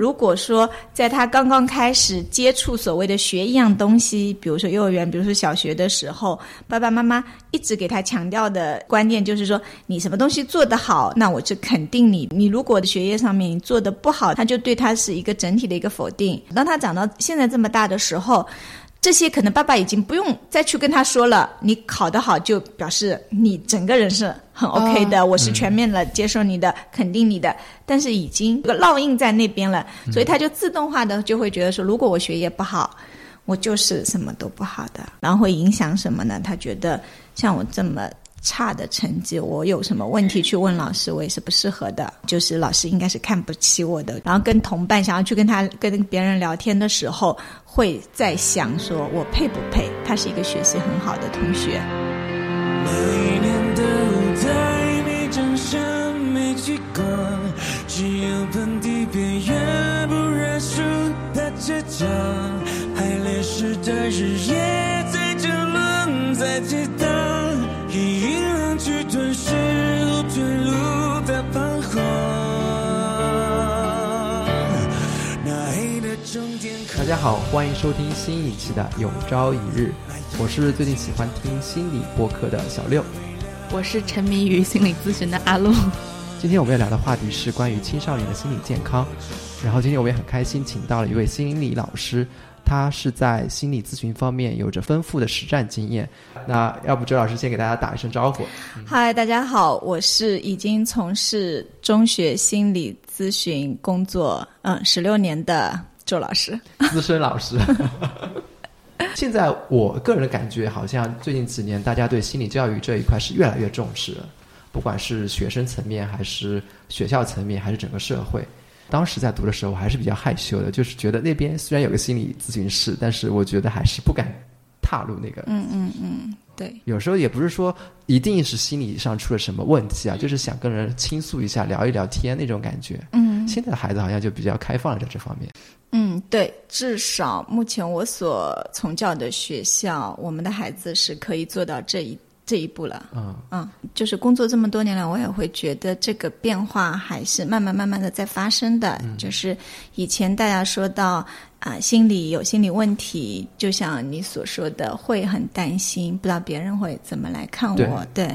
如果说在他刚刚开始接触所谓的学一样东西，比如说幼儿园，比如说小学的时候，爸爸妈妈一直给他强调的观念就是说，你什么东西做得好，那我就肯定你；你如果学业上面做的不好，他就对他是一个整体的一个否定。当他长到现在这么大的时候。这些可能爸爸已经不用再去跟他说了，你考得好就表示你整个人是很 OK 的，我是全面的接受你的，肯定你的，但是已经个烙印在那边了，所以他就自动化的就会觉得说，如果我学业不好，我就是什么都不好的，然后会影响什么呢？他觉得像我这么。差的成绩，我有什么问题去问老师，我也是不适合的。就是老师应该是看不起我的。然后跟同伴想要去跟他跟别人聊天的时候，会在想说我配不配？他是一个学习很好的同学。每年的舞台没掌声，没聚光，只有盆地边缘不认输的倔强。排练时的日夜在争论，在激荡。家好，欢迎收听新一期的《有朝一日》，我是最近喜欢听心理播客的小六，我是沉迷于心理咨询的阿露。今天我们要聊的话题是关于青少年的心理健康，然后今天我们也很开心，请到了一位心理老师。他是在心理咨询方面有着丰富的实战经验。那要不周老师先给大家打一声招呼。嗨，大家好，我是已经从事中学心理咨询工作嗯十六年的周老师，资深老师。现在我个人的感觉，好像最近几年大家对心理教育这一块是越来越重视了，不管是学生层面，还是学校层面，还是整个社会。当时在读的时候，我还是比较害羞的，就是觉得那边虽然有个心理咨询室，但是我觉得还是不敢踏入那个。嗯嗯嗯，对。有时候也不是说一定是心理上出了什么问题啊，就是想跟人倾诉一下、聊一聊天那种感觉。嗯。现在的孩子好像就比较开放了，在这方面。嗯，对，至少目前我所从教的学校，我们的孩子是可以做到这一。这一步了，嗯嗯，就是工作这么多年来，我也会觉得这个变化还是慢慢慢慢的在发生的。就是以前大家说到啊，心理有心理问题，就像你所说的，会很担心，不知道别人会怎么来看我。对，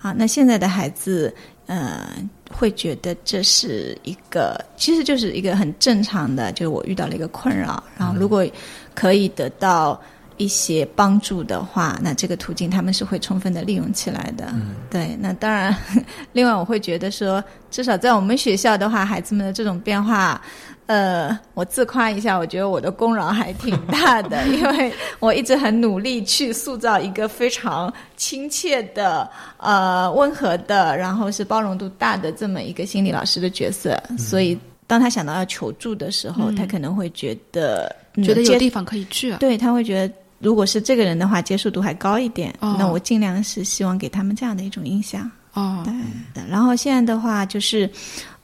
啊，那现在的孩子，呃，会觉得这是一个，其实就是一个很正常的，就是我遇到了一个困扰，然后如果可以得到。一些帮助的话，那这个途径他们是会充分的利用起来的。嗯，对。那当然，另外我会觉得说，至少在我们学校的话，孩子们的这种变化，呃，我自夸一下，我觉得我的功劳还挺大的，因为我一直很努力去塑造一个非常亲切的、呃温和的，然后是包容度大的这么一个心理老师的角色。所以，当他想到要求助的时候，他可能会觉得觉得有地方可以去，啊对他会觉得。如果是这个人的话，接受度还高一点，那我尽量是希望给他们这样的一种印象。哦，对。然后现在的话，就是，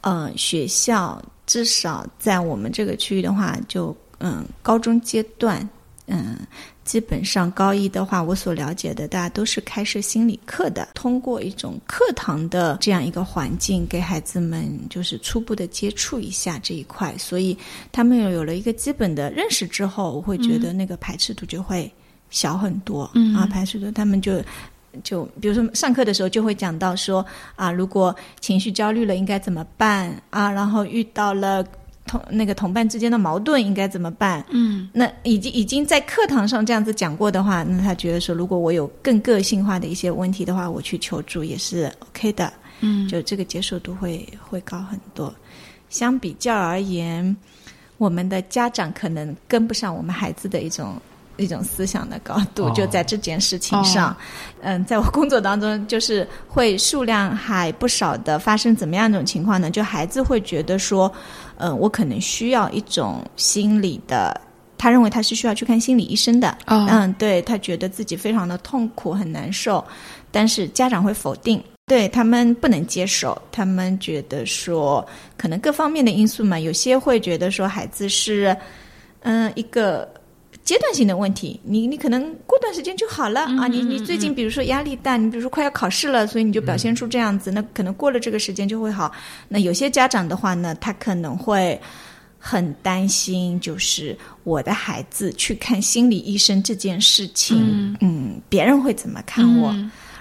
呃，学校至少在我们这个区域的话，就嗯，高中阶段，嗯。基本上高一的话，我所了解的，大家都是开设心理课的，通过一种课堂的这样一个环境，给孩子们就是初步的接触一下这一块，所以他们有有了一个基本的认识之后，我会觉得那个排斥度就会小很多。嗯啊，排斥度，他们就就比如说上课的时候就会讲到说啊，如果情绪焦虑了应该怎么办啊，然后遇到了。同那个同伴之间的矛盾应该怎么办？嗯，那已经已经在课堂上这样子讲过的话，那他觉得说，如果我有更个性化的一些问题的话，我去求助也是 OK 的。嗯，就这个接受度会会高很多。相比较而言，我们的家长可能跟不上我们孩子的一种一种思想的高度，就在这件事情上。嗯，在我工作当中，就是会数量还不少的发生怎么样一种情况呢？就孩子会觉得说。嗯，我可能需要一种心理的，他认为他是需要去看心理医生的。嗯，对他觉得自己非常的痛苦很难受，但是家长会否定，对他们不能接受，他们觉得说可能各方面的因素嘛，有些会觉得说孩子是嗯一个。阶段性的问题，你你可能过段时间就好了啊！你你最近比如说压力大，你比如说快要考试了，所以你就表现出这样子，那可能过了这个时间就会好。那有些家长的话呢，他可能会很担心，就是我的孩子去看心理医生这件事情，嗯，别人会怎么看我？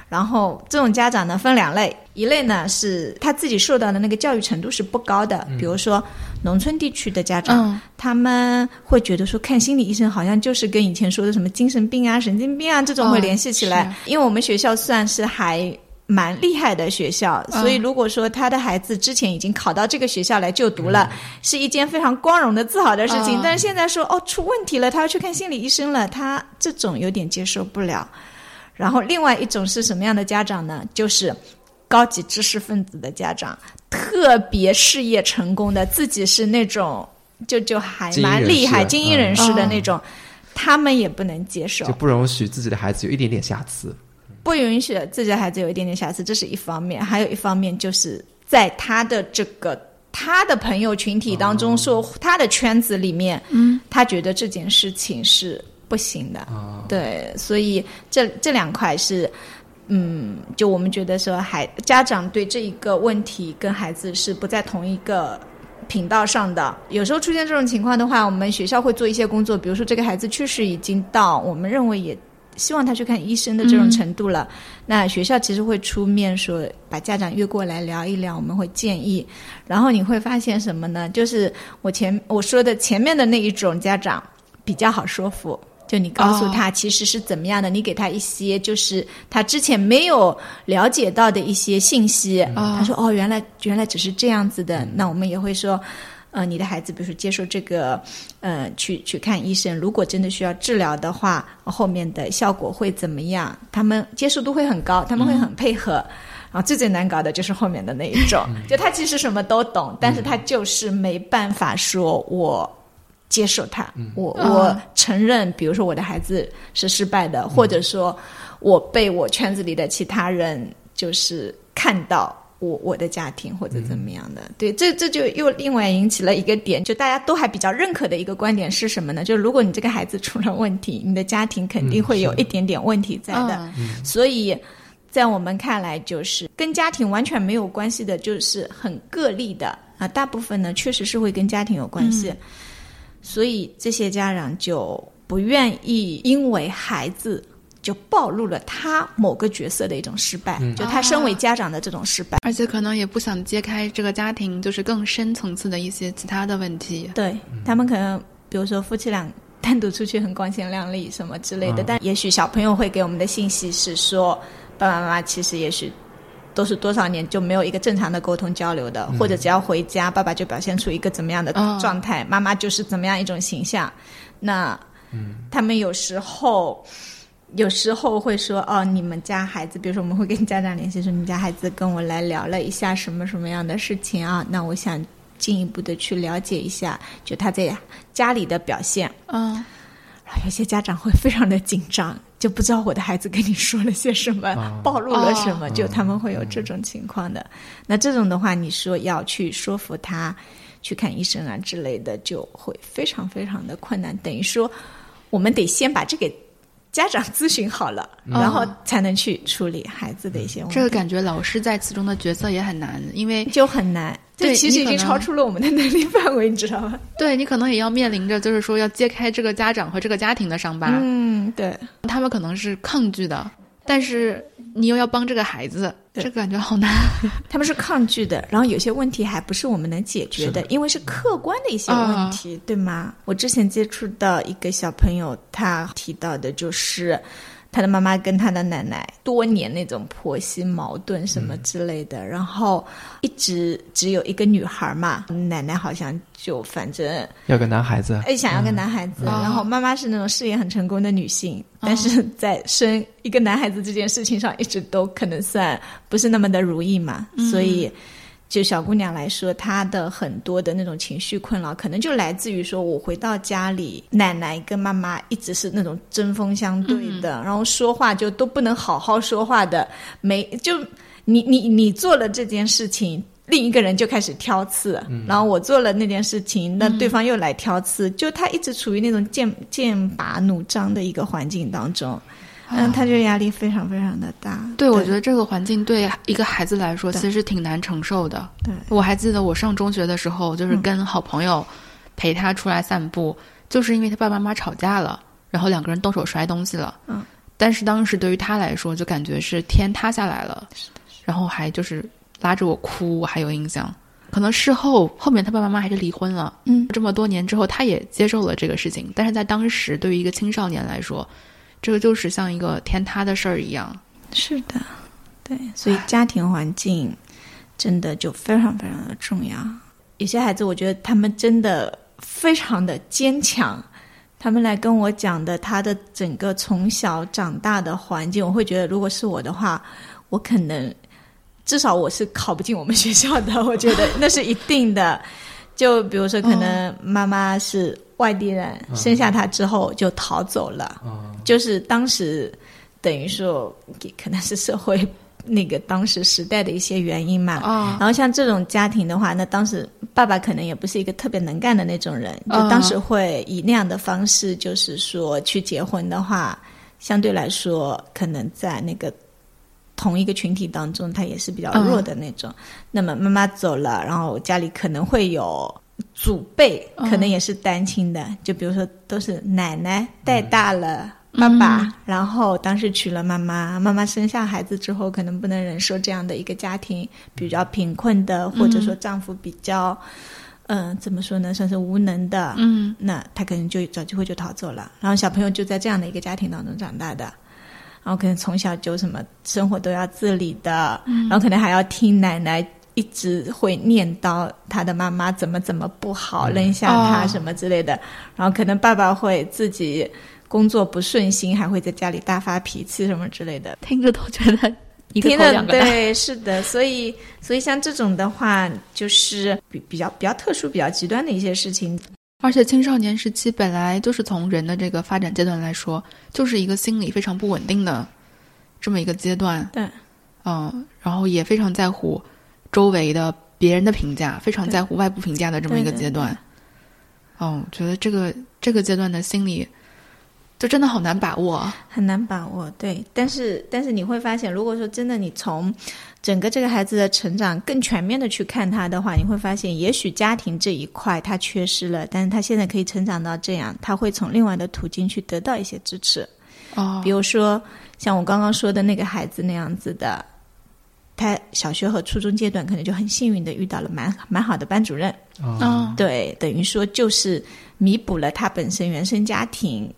然后这种家长呢分两类，一类呢是他自己受到的那个教育程度是不高的，比如说农村地区的家长，他们会觉得说看心理医生好像就是跟以前说的什么精神病啊、神经病啊这种会联系起来，因为我们学校算是还。蛮厉害的学校，所以如果说他的孩子之前已经考到这个学校来就读了，是一件非常光荣的、自豪的事情。但是现在说哦出问题了，他要去看心理医生了，他这种有点接受不了。然后另外一种是什么样的家长呢？就是高级知识分子的家长，特别事业成功的，自己是那种就就还蛮厉害精英人士的那种，他们也不能接受，就不容许自己的孩子有一点点瑕疵。不允许自己的孩子有一点点瑕疵，这是一方面；还有一方面就是在他的这个他的朋友群体当中，说他的圈子里面，嗯，他觉得这件事情是不行的。对，所以这这两块是，嗯，就我们觉得说，孩家长对这一个问题跟孩子是不在同一个频道上的。有时候出现这种情况的话，我们学校会做一些工作，比如说这个孩子确实已经到我们认为也。希望他去看医生的这种程度了，那学校其实会出面说把家长约过来聊一聊，我们会建议。然后你会发现什么呢？就是我前我说的前面的那一种家长比较好说服，就你告诉他其实是怎么样的，你给他一些就是他之前没有了解到的一些信息，他说哦原来原来只是这样子的，那我们也会说。呃，你的孩子，比如说接受这个，呃，去去看医生，如果真的需要治疗的话，后面的效果会怎么样？他们接受度会很高，他们会很配合。然后最最难搞的就是后面的那一种，就他其实什么都懂，但是他就是没办法说我接受他，我我承认，比如说我的孩子是失败的，或者说我被我圈子里的其他人就是看到。我我的家庭或者怎么样的，对，这这就又另外引起了一个点，就大家都还比较认可的一个观点是什么呢？就如果你这个孩子出了问题，你的家庭肯定会有一点点问题在的。所以，在我们看来，就是跟家庭完全没有关系的，就是很个例的啊。大部分呢，确实是会跟家庭有关系，所以这些家长就不愿意因为孩子。就暴露了他某个角色的一种失败，就他身为家长的这种失败，而且可能也不想揭开这个家庭就是更深层次的一些其他的问题。对他们可能，比如说夫妻俩单独出去很光鲜亮丽什么之类的，但也许小朋友会给我们的信息是说，爸爸妈妈其实也许都是多少年就没有一个正常的沟通交流的，或者只要回家，爸爸就表现出一个怎么样的状态，妈妈就是怎么样一种形象。那，嗯，他们有时候。有时候会说哦，你们家孩子，比如说我们会跟家长联系，说你们家孩子跟我来聊了一下什么什么样的事情啊？那我想进一步的去了解一下，就他在家里的表现。嗯，有些家长会非常的紧张，就不知道我的孩子跟你说了些什么，暴露了什么，就他们会有这种情况的。那这种的话，你说要去说服他去看医生啊之类的，就会非常非常的困难。等于说，我们得先把这个。家长咨询好了，然后才能去处理孩子的一些问题。这个感觉，老师在其中的角色也很难，因为就很难。对其实已经超出了我们的能力范围，你知道吗？对你可能也要面临着，就是说要揭开这个家长和这个家庭的伤疤。嗯，对，他们可能是抗拒的，但是你又要帮这个孩子。这个感觉好难，他们是抗拒的，然后有些问题还不是我们能解决的，因为是客观的一些问题，对吗？我之前接触到一个小朋友，他提到的就是。他的妈妈跟他的奶奶多年那种婆媳矛盾什么之类的，然后一直只有一个女孩嘛，奶奶好像就反正要个男孩子，哎，想要个男孩子，然后妈妈是那种事业很成功的女性，但是在生一个男孩子这件事情上，一直都可能算不是那么的如意嘛，所以。就小姑娘来说，她的很多的那种情绪困扰，可能就来自于说，我回到家里，奶奶跟妈妈一直是那种针锋相对的，然后说话就都不能好好说话的，没就你你你做了这件事情，另一个人就开始挑刺，然后我做了那件事情，那对方又来挑刺，就她一直处于那种剑剑拔弩张的一个环境当中。嗯，他就压力非常非常的大。对，我觉得这个环境对一个孩子来说其实挺难承受的。对，我还记得我上中学的时候，就是跟好朋友陪他出来散步，就是因为他爸爸妈妈吵架了，然后两个人动手摔东西了。嗯，但是当时对于他来说，就感觉是天塌下来了，然后还就是拉着我哭，我还有印象。可能事后后面他爸爸妈妈还是离婚了，嗯，这么多年之后，他也接受了这个事情，但是在当时对于一个青少年来说，这个就是像一个天塌的事儿一样。是的，对，所以家庭环境真的就非常非常的重要。有些孩子，我觉得他们真的非常的坚强。他们来跟我讲的他的整个从小长大的环境，我会觉得，如果是我的话，我可能至少我是考不进我们学校的。我觉得那是一定的。就比如说，可能妈妈是外地人，生下他之后就逃走了，就是当时等于说，可能是社会那个当时时代的一些原因嘛。啊然后像这种家庭的话，那当时爸爸可能也不是一个特别能干的那种人，就当时会以那样的方式，就是说去结婚的话，相对来说，可能在那个同一个群体当中，他也是比较弱的那种。那么妈妈走了，然后家里可能会有祖辈，可能也是单亲的，就比如说都是奶奶带大了。爸爸，然后当时娶了妈妈，妈妈生下孩子之后，可能不能忍受这样的一个家庭比较贫困的，或者说丈夫比较，嗯、怎么说呢，算是无能的，嗯。那他可能就找机会就逃走了，然后小朋友就在这样的一个家庭当中长大的，然后可能从小就什么生活都要自理的，然后可能还要听奶奶一直会念叨他的妈妈怎么怎么不好，扔下他哦。什么之类的，然后可能爸爸会自己工作不顺心，还会在家里大发脾气什么之类的。听着都觉得一个听着头两个大。对，是的，所以所以像这种的话，就是比比较比较特殊、比较极端的一些事情。而且青少年时期本来就是从人的这个发展阶段来说，就是一个心理非常不稳定的这么一个阶段。对，嗯，然后也非常在乎周围的别人的评价，非常在乎外部评价的这么一个阶段。嗯，觉得这个这个阶段的心理，就真的好难把握啊。很难把握，对。但是，但是你会发现，如果说真的你从整个这个孩子的成长更全面的去看他的话，你会发现，也许家庭这一块他缺失了，但是他现在可以成长到这样，他会从另外的途径去得到一些支持。哦比如说，像我刚刚说的那个孩子那样子的，他小学和初中阶段可能就很幸运的遇到了蛮蛮好的班主任，啊嗯，对，等于说就是弥补了他本身原生家庭，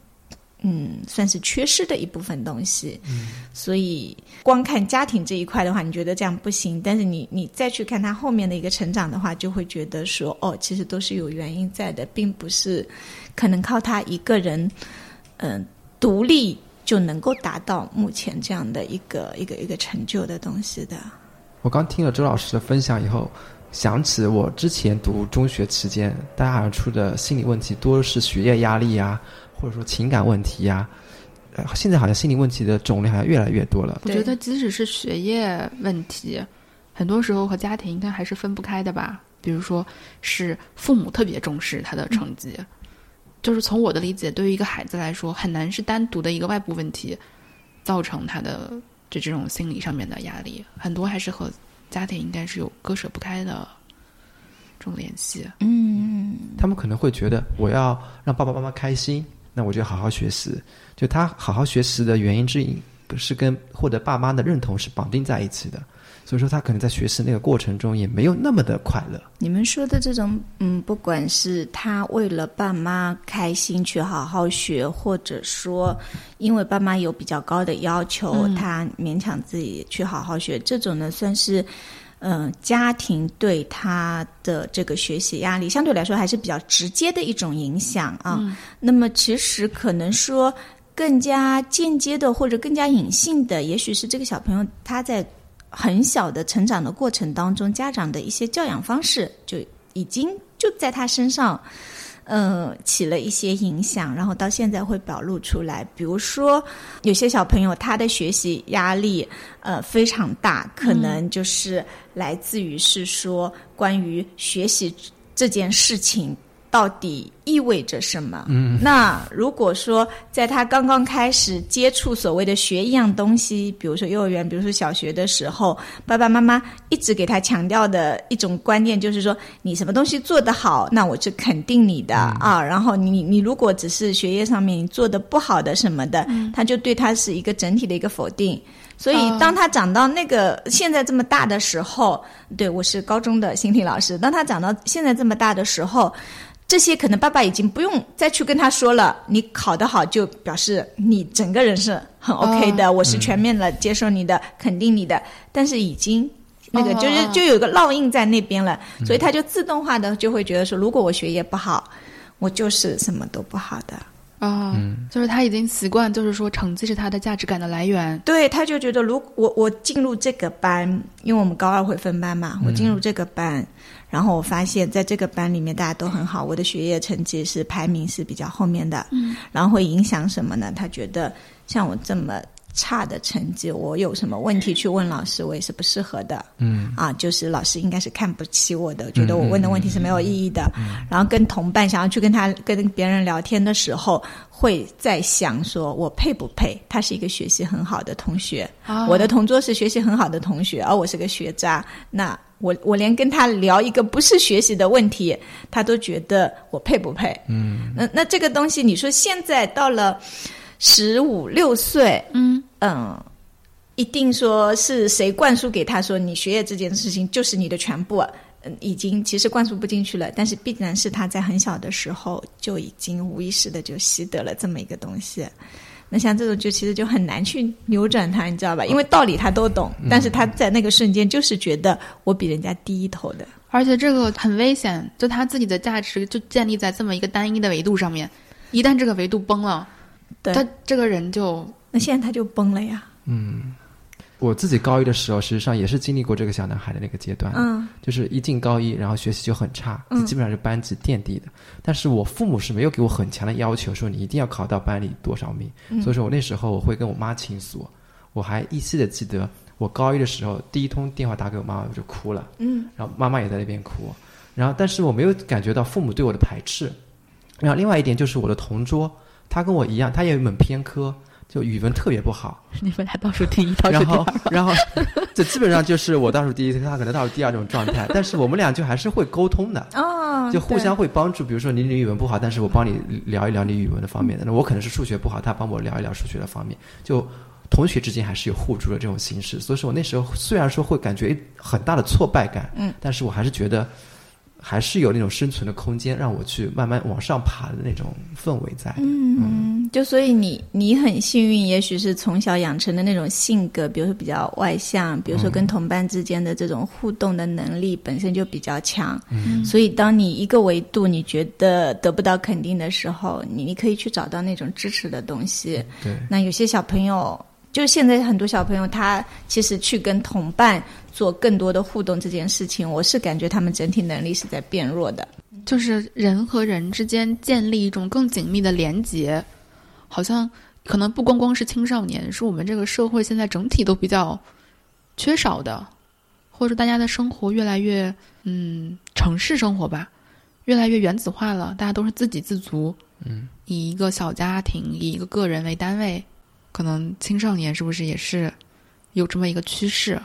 嗯，算是缺失的一部分东西。嗯，所以光看家庭这一块的话，你觉得这样不行，但是你你再去看他后面的一个成长的话，就会觉得说，哦，其实都是有原因在的，并不是可能靠他一个人，嗯、独立就能够达到目前这样的一个一个一个成就的东西的。我刚听了周老师的分享以后，想起我之前读中学期间，大家好像出的心理问题多是学业压力呀，或者说情感问题呀。呃，现在好像心理问题的种类好像越来越多了。我觉得即使是学业问题，很多时候和家庭应该还是分不开的吧。比如说是父母特别重视他的成绩，就是从我的理解，对于一个孩子来说，很难是单独的一个外部问题造成他的就这种心理上面的压力，很多还是和家庭应该是有割舍不开的这种联系。嗯，他们可能会觉得，我要让爸爸妈妈开心，那我就好好学习。就他好好学习的原因之一，不是跟获得爸妈的认同是绑定在一起的。所以说，他可能在学习那个过程中也没有那么的快乐。你们说的这种，嗯，不管是他为了爸妈开心去好好学，或者说因为爸妈有比较高的要求，他勉强自己去好好学，这种呢，算是嗯、呃家庭对他的这个学习压力相对来说还是比较直接的一种影响啊。那么其实可能说更加间接的或者更加隐性的，也许是这个小朋友他在很小的成长的过程当中，家长的一些教养方式就已经就在他身上，嗯，起了一些影响，然后到现在会表露出来。比如说，有些小朋友他的学习压力呃非常大，可能就是来自于是说关于学习这件事情。到底意味着什么？嗯，那如果说在他刚刚开始接触所谓的学一样东西，比如说幼儿园，比如说小学的时候，爸爸妈妈一直给他强调的一种观念就是说，你什么东西做得好，那我就肯定你的啊。然后你你如果只是学业上面你做的不好的什么的，他就对他是一个整体的一个否定。所以，当他长到那个现在这么大的时候，对我是高中的心理老师。当他长到现在这么大的时候，这些可能爸爸已经不用再去跟他说了。你考得好，就表示你整个人是很 OK 的，我是全面的接受你的，肯定你的。但是已经那个就是就有个烙印在那边了，所以他就自动化的就会觉得说，如果我学业不好，我就是什么都不好的。啊，就是他已经习惯，就是说成绩是他的价值感的来源。对，他就觉得，如我我进入这个班，因为我们高二会分班嘛，我进入这个班，然后我发现在这个班里面大家都很好，我的学业成绩是排名是比较后面的，嗯，然后会影响什么呢？他觉得像我这么。差的成绩，我有什么问题去问老师，我也是不适合的。嗯，啊，就是老师应该是看不起我的，觉得我问的问题是没有意义的。嗯然后跟同伴想要去跟他跟别人聊天的时候，会在想说我配不配？他是一个学习很好的同学，我的同桌是学习很好的同学，而我是个学渣。那我我连跟他聊一个不是学习的问题，他都觉得我配不配？嗯，那那这个东西，你说现在到了。十五六岁，嗯嗯，一定说是谁灌输给他说你学业这件事情就是你的全部，嗯，已经其实灌输不进去了，但是必然是他在很小的时候就已经无意识的就习得了这么一个东西。那像这种就其实就很难去扭转他，你知道吧？因为道理他都懂，但是他在那个瞬间就是觉得我比人家低一头的，而且这个很危险，就他自己的价值就建立在这么一个单一的维度上面，一旦这个维度崩了。他这个人就那现在他就崩了呀。嗯，我自己高一的时候，实际上也是经历过这个小男孩的那个阶段。嗯，就是一进高一，然后学习就很差，基本上是班级垫底的。但是我父母是没有给我很强的要求，说你一定要考到班里多少名。所以说我那时候我会跟我妈倾诉。我还依稀的记得，我高一的时候第一通电话打给我妈妈，我就哭了。嗯，然后妈妈也在那边哭。然后，但是我没有感觉到父母对我的排斥。然后，另外一点就是我的同桌。他跟我一样，他也有一门偏科，就语文特别不好。你们俩倒数第一，倒数第二。然后，这 基本上就是我倒数第一，他可能倒数第二这种状态。但是我们俩就还是会沟通的，哦，就互相会帮助。比如说你你语文不好，但是我帮你聊一聊你语文的方面的。那我可能是数学不好，他帮我聊一聊数学的方面。就同学之间还是有互助的这种形式。所以说我那时候虽然说会感觉很大的挫败感，嗯，但是我还是觉得。还是有那种生存的空间，让我去慢慢往上爬的那种氛围在。嗯嗯，就所以你你很幸运，也许是从小养成的那种性格，比如说比较外向，比如说跟同伴之间的这种互动的能力本身就比较强。嗯，所以当你一个维度你觉得得不到肯定的时候，你你可以去找到那种支持的东西。对，那有些小朋友。就现在很多小朋友，他其实去跟同伴做更多的互动这件事情，我是感觉他们整体能力是在变弱的。就是人和人之间建立一种更紧密的连结，好像可能不光光是青少年，是我们这个社会现在整体都比较缺少的，或者说大家的生活越来越嗯城市生活吧，越来越原子化了，大家都是自给自足，嗯，以一个小家庭以一个个人为单位。可能青少年是不是也是有这么一个趋势？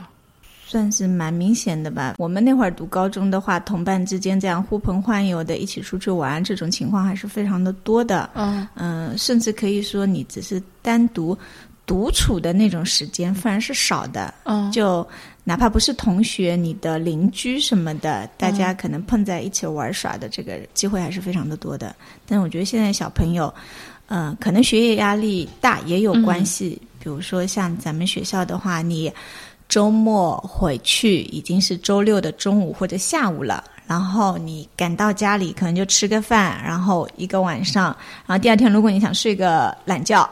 算是蛮明显的吧。我们那会儿读高中的话，同伴之间这样呼朋唤友的，一起出去玩，这种情况还是非常的多的。嗯嗯，甚至可以说，你只是单独独处的那种时间，反而是少的。嗯，就哪怕不是同学，你的邻居什么的，大家可能碰在一起玩耍的这个机会还是非常的多的。但我觉得现在小朋友。嗯，可能学业压力大也有关系。比如说像咱们学校的话，你周末回去已经是周六的中午或者下午了，然后你赶到家里可能就吃个饭，然后一个晚上，然后第二天如果你想睡个懒觉，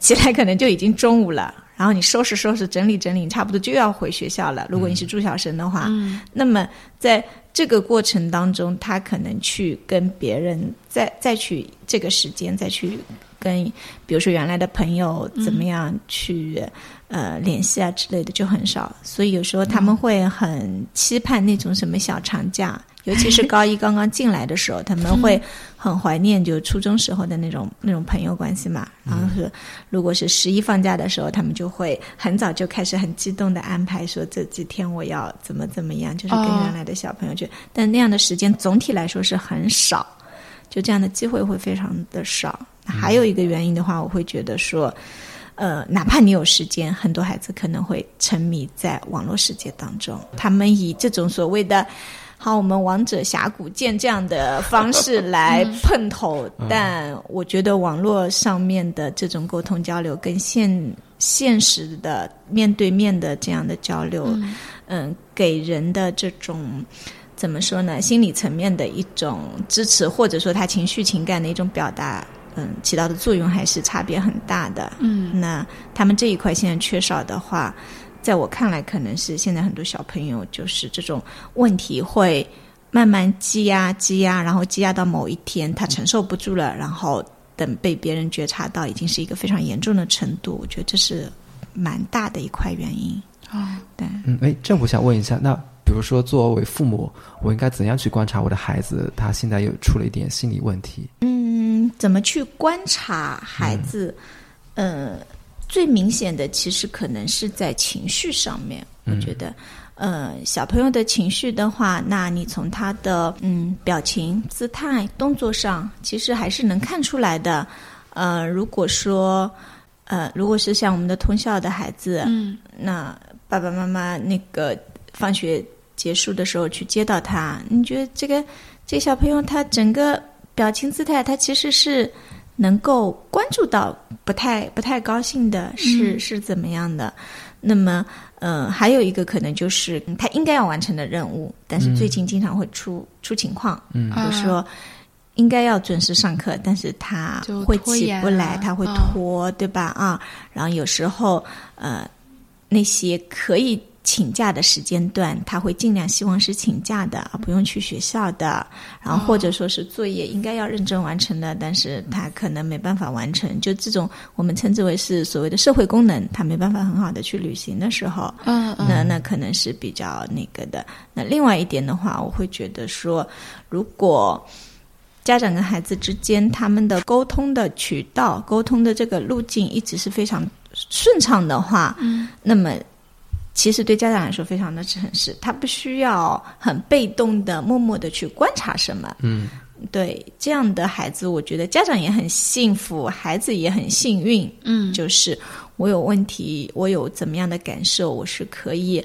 起来可能就已经中午了。然后你收拾收拾、整理整理，差不多就要回学校了。如果你是住校生的话，那么在。这个过程当中，他可能去跟别人再再去这个时间再去跟，比如说原来的朋友怎么样去呃联系啊之类的就很少，所以有时候他们会很期盼那种什么小长假，尤其是高一刚刚进来的时候，他们会很怀念就初中时候的那种那种朋友关系嘛。然后是如果是十一放假的时候，他们就会很早就开始很激动的安排说这几天我要怎么怎么样，就是跟原来的小朋友去。但那样的时间总体来说是很少，就这样的机会会非常的少。还有一个原因的话，我会觉得说。呃，哪怕你有时间，很多孩子可能会沉迷在网络世界当中。他们以这种所谓的“好，我们王者峡谷见”这样的方式 来碰头，但我觉得网络上面的这种沟通交流，跟现现实的面对面的这样的交流，嗯，给人的这种怎么说呢？心理层面的一种支持，或者说他情绪情感的一种表达。嗯，起到的作用还是差别很大的。嗯，那他们这一块现在缺少的话，在我看来，可能是现在很多小朋友就是这种问题会慢慢积压、积压，然后积压到某一天他承受不住了，然后等被别人觉察到，已经是一个非常严重的程度。我觉得这是蛮大的一块原因。哦，对，嗯，哎，这我想问一下，那比如说作为父母，我应该怎样去观察我的孩子？他现在又出了一点心理问题？嗯。嗯，怎么去观察孩子？呃，最明显的其实可能是在情绪上面。我觉得，呃，小朋友的情绪的话，那你从他的嗯表情、姿态、动作上，其实还是能看出来的。呃，如果说，呃，如果是像我们的通校的孩子，嗯，那爸爸妈妈那个放学结束的时候去接到他，你觉得这个这个小朋友他整个。表情姿态，他其实是能够关注到不太不太高兴的是是怎么样的。那么，呃，还有一个可能就是他应该要完成的任务，但是最近经常会出出情况，嗯，比如说应该要准时上课，但是他会起不来，他会拖，对吧？啊，然后有时候呃，那些可以。请假的时间段，他会尽量希望是请假的，而不用去学校的。然后或者说是作业应该要认真完成的，但是他可能没办法完成。就这种我们称之为是所谓的社会功能，他没办法很好的去履行的时候，嗯嗯，那那可能是比较那个的。那另外一点的话，我会觉得说，如果家长跟孩子之间他们的沟通的渠道、沟通的这个路径一直是非常顺畅的话，嗯，那么。其实对家长来说非常的诚实，他不需要很被动的、默默的去观察什么。嗯，对这样的孩子，我觉得家长也很幸福，孩子也很幸运。嗯，就是我有问题，我有怎么样的感受，我是可以。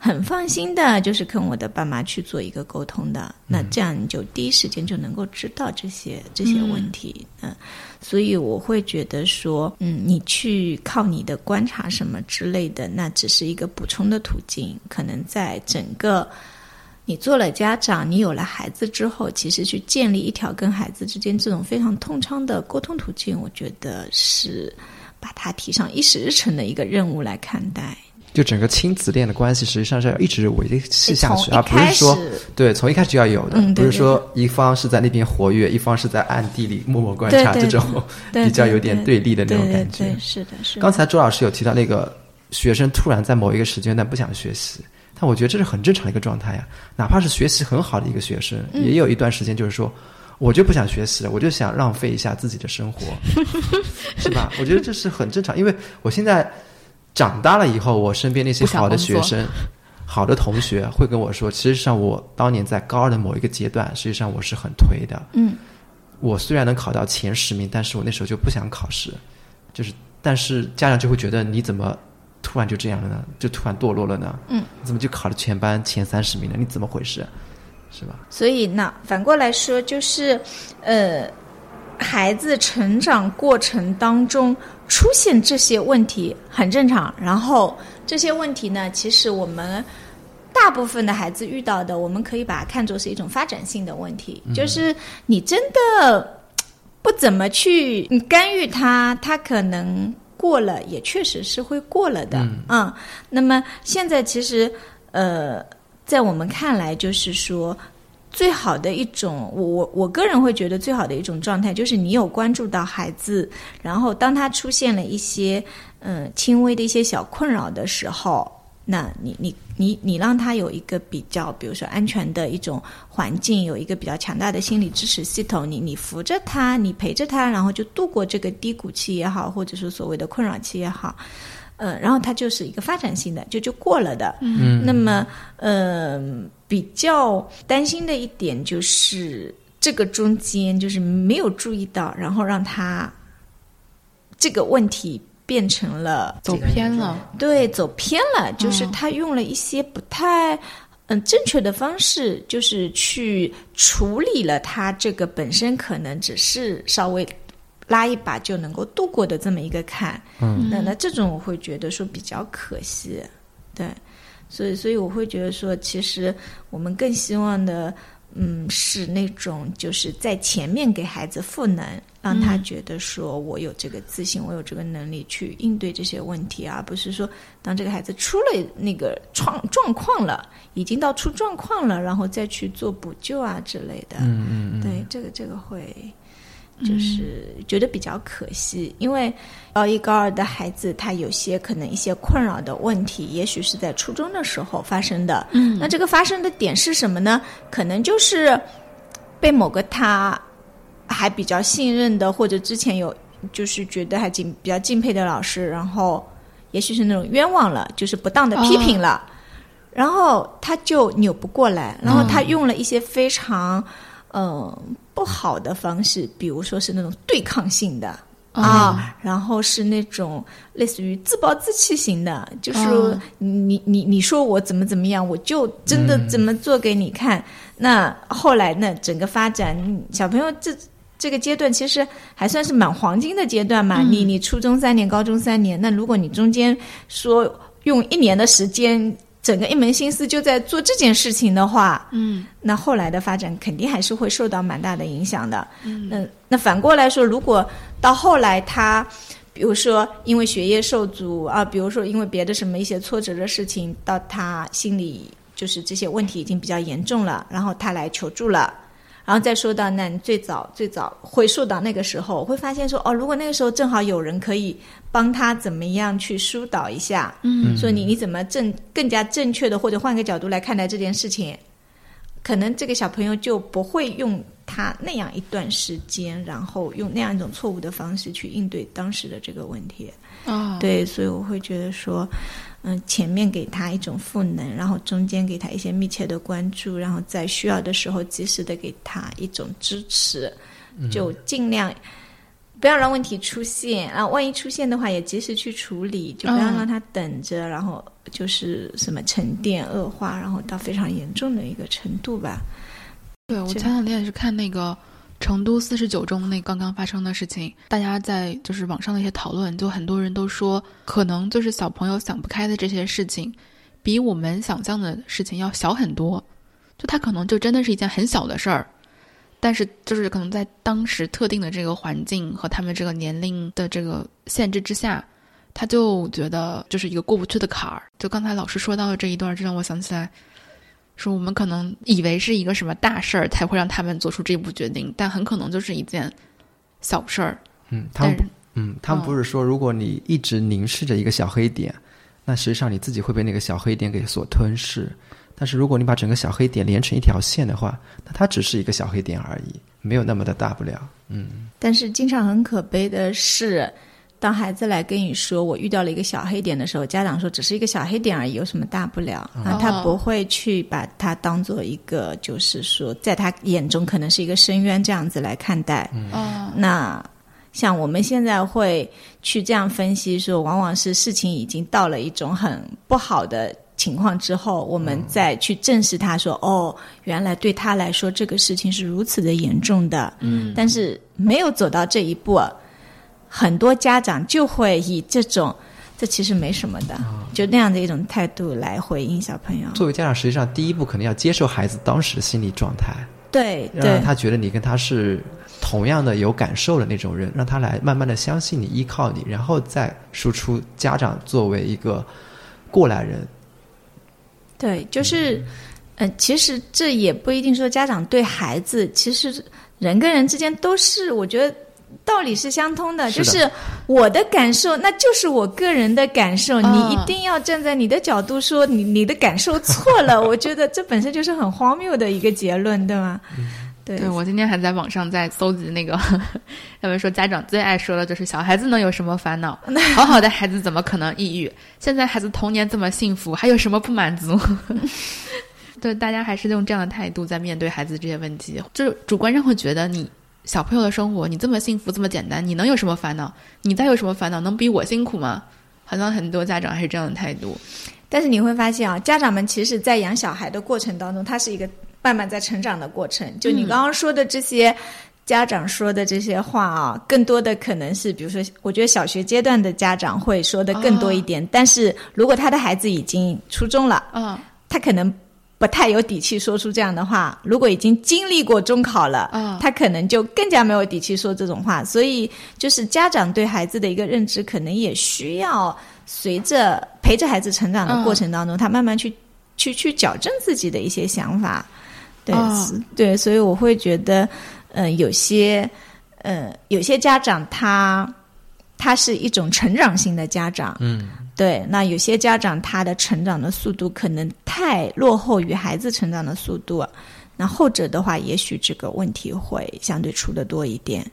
很放心的，就是跟我的爸妈去做一个沟通的，那这样你就第一时间就能够知道这些这些问题，嗯，所以我会觉得说，嗯，你去靠你的观察什么之类的，那只是一个补充的途径，可能在整个你做了家长，你有了孩子之后，其实去建立一条跟孩子之间这种非常通畅的沟通途径，我觉得是把它提上议事日程的一个任务来看待。就整个亲子恋的关系，实际上是要一直维系下去，而不是说对从一开始就要有的，不是说一方是在那边活跃，一方是在暗地里默默观察，这种 比较有点对立的那种感觉。是的，是。刚才周老师有提到那个学生突然在某一个时间段不想学习，但我觉得这是很正常的一个状态呀。哪怕是学习很好的一个学生，也有一段时间就是说，我就不想学习了，我就想浪费一下自己的生活，是吧？我觉得这是很正常，因为我现在。长大了以后，我身边那些好的学生、好的同学会跟我说，其实上我当年在高二的某一个阶段，实际上我是很颓的。嗯，我虽然能考到前十名，但是我那时候就不想考试，就是，但是家长就会觉得你怎么突然就这样了呢？就突然堕落了呢？嗯，你怎么就考了全班前三十名了？你怎么回事？是吧？所以那反过来说，就是呃。孩子成长过程当中出现这些问题很正常，然后这些问题呢，其实我们大部分的孩子遇到的，我们可以把它看作是一种发展性的问题，就是你真的不怎么去干预他，他可能过了，也确实是会过了的。嗯，那么现在其实呃，在我们看来，就是说。最好的一种，我我我个人会觉得最好的一种状态，就是你有关注到孩子，然后当他出现了一些嗯轻微的一些小困扰的时候，那你你你你让他有一个比较，比如说安全的一种环境，有一个比较强大的心理支持系统，你你扶着他，你陪着他，然后就度过这个低谷期也好，或者是所谓的困扰期也好，嗯，然后他就是一个发展性的，就就过了的。嗯那么，呃，比较担心的一点就是这个中间就是没有注意到，然后让他这个问题变成了走偏了，对，走偏了，就是他用了一些不太嗯正确的方式，就是去处理了他这个本身可能只是稍微拉一把就能够度过的这么一个坎。嗯。那那这种我会觉得说比较可惜，对，所以所以我会觉得说，其实我们更希望的。嗯，是那种就是在前面给孩子赋能，让他觉得说我有这个自信，我有这个能力去应对这些问题，而不是说当这个孩子出了那个状状况了，已经到出状况了，然后再去做补救啊之类的。嗯嗯嗯，对，这个这个会就是觉得比较可惜，因为高一高二的孩子，他有些可能一些困扰的问题，也许是在初中的时候发生的。嗯那这个发生的点是什么呢？可能就是被某个他还比较信任的，或者之前有就是觉得还敬比较敬佩的老师，然后也许是那种冤枉了，就是不当的批评了，然后他就扭不过来，然后他用了一些非常嗯、呃不好的方式，比如说是那种对抗性的。啊，然后是那种类似于自暴自弃型的，就是你你你说我怎么怎么样，我就真的怎么做给你看。那后来呢，整个发展，嗯小朋友这这个阶段其实还算是蛮黄金的阶段嘛。你你初中三年，高中三年，那如果你中间说用一年的时间，整个一门心思就在做这件事情的话，嗯那后来的发展肯定还是会受到蛮大的影响的。嗯，那那反过来说，如果到后来他，比如说因为学业受阻啊，比如说因为别的什么一些挫折的事情，到他心里就是这些问题已经比较严重了，然后他来求助了。然后再说到，那你最早最早回溯到那个时候，我会发现说，哦，如果那个时候正好有人可以帮他怎么样去疏导一下，嗯说你你怎么正更加正确的，或者换个角度来看待这件事情，可能这个小朋友就不会用他那样一段时间，然后用那样一种错误的方式去应对当时的这个问题。啊，对，所以我会觉得说，嗯，前面给他一种赋能，然后中间给他一些密切的关注，然后在需要的时候及时的给他一种支持，就尽量。不要让问题出现，然后万一出现的话，也及时去处理，就不要嗯让他等着，然后就是什么沉淀恶化，然后到非常严重的一个程度吧。对我这前两天也是看那个成都四十九中那刚刚发生的事情，大家在就是网上的一些讨论，就很多人都说，可能就是小朋友想不开的这些事情，比我们想象的事情要小很多，就他可能就真的是一件很小的事儿。但是，就是可能在当时特定的这个环境和他们这个年龄的这个限制之下，他就觉得就是一个过不去的坎儿。就刚才老师说到的这一段，就让我想起来，说我们可能以为是一个什么大事儿才会让他们做出这步决定，但很可能就是一件小事儿。嗯，他们嗯，他们不是说，如果你一直凝视着一个小黑点，那实际上你自己会被那个小黑点给所吞噬。但是如果你把整个小黑点连成一条线的话，那它只是一个小黑点而已，没有那么的大不了。嗯但是经常很可悲的是，当孩子来跟你说我遇到了一个小黑点的时候，家长说只是一个小黑点而已，有什么大不了？啊，他不会去把它当做一个，就是说在他眼中可能是一个深渊这样子来看待。哦，那像我们现在会去这样分析说，往往是事情已经到了一种很不好的情况之后，我们再去正视他，说哦，原来对他来说这个事情是如此的严重的。嗯，但是没有走到这一步，很多家长就会以这种这其实没什么的，就那样的一种态度来回应小朋友。作为家长，实际上第一步肯定要接受孩子当时的心理状态，对对让他觉得你跟他是同样的有感受的那种人，让他来慢慢的相信你、依靠你，然后再输出家长作为一个过来人。对，就是，嗯、其实这也不一定说家长对孩子，其实人跟人之间都是，我觉得道理是相通的，就是我的感受，那就是我个人的感受，嗯你一定要站在你的角度说你你的感受错了，我觉得这本身就是很荒谬的一个结论，对吗？对对我今天还在网上在搜集那个，他们说家长最爱说的就是小孩子能有什么烦恼？好好的孩子怎么可能抑郁？现在孩子童年这么幸福，还有什么不满足？对，大家还是用这样的态度在面对孩子这些问题，就是主观上会觉得你小朋友的生活你这么幸福这么简单，你能有什么烦恼？你再有什么烦恼能比我辛苦吗？好像很多家长还是这样的态度。但是你会发现啊，家长们其实在养小孩的过程当中，他是一个慢慢在成长的过程。就你嗯刚刚说的这些。家长说的这些话啊，更多的可能是，比如说，我觉得小学阶段的家长会说的更多一点。但是如果他的孩子已经初中了，嗯他可能不太有底气说出这样的话。如果已经经历过中考了，嗯他可能就更加没有底气说这种话。所以，就是家长对孩子的一个认知，可能也需要随着陪着孩子成长的过程当中，他慢慢去去去矫正自己的一些想法。对，哦对，所以我会觉得，呃，有些，呃，有些家长他他是一种成长型的家长，嗯，对，那有些家长他的成长的速度可能太落后于孩子成长的速度，那后者的话，也许这个问题会相对出的多一点。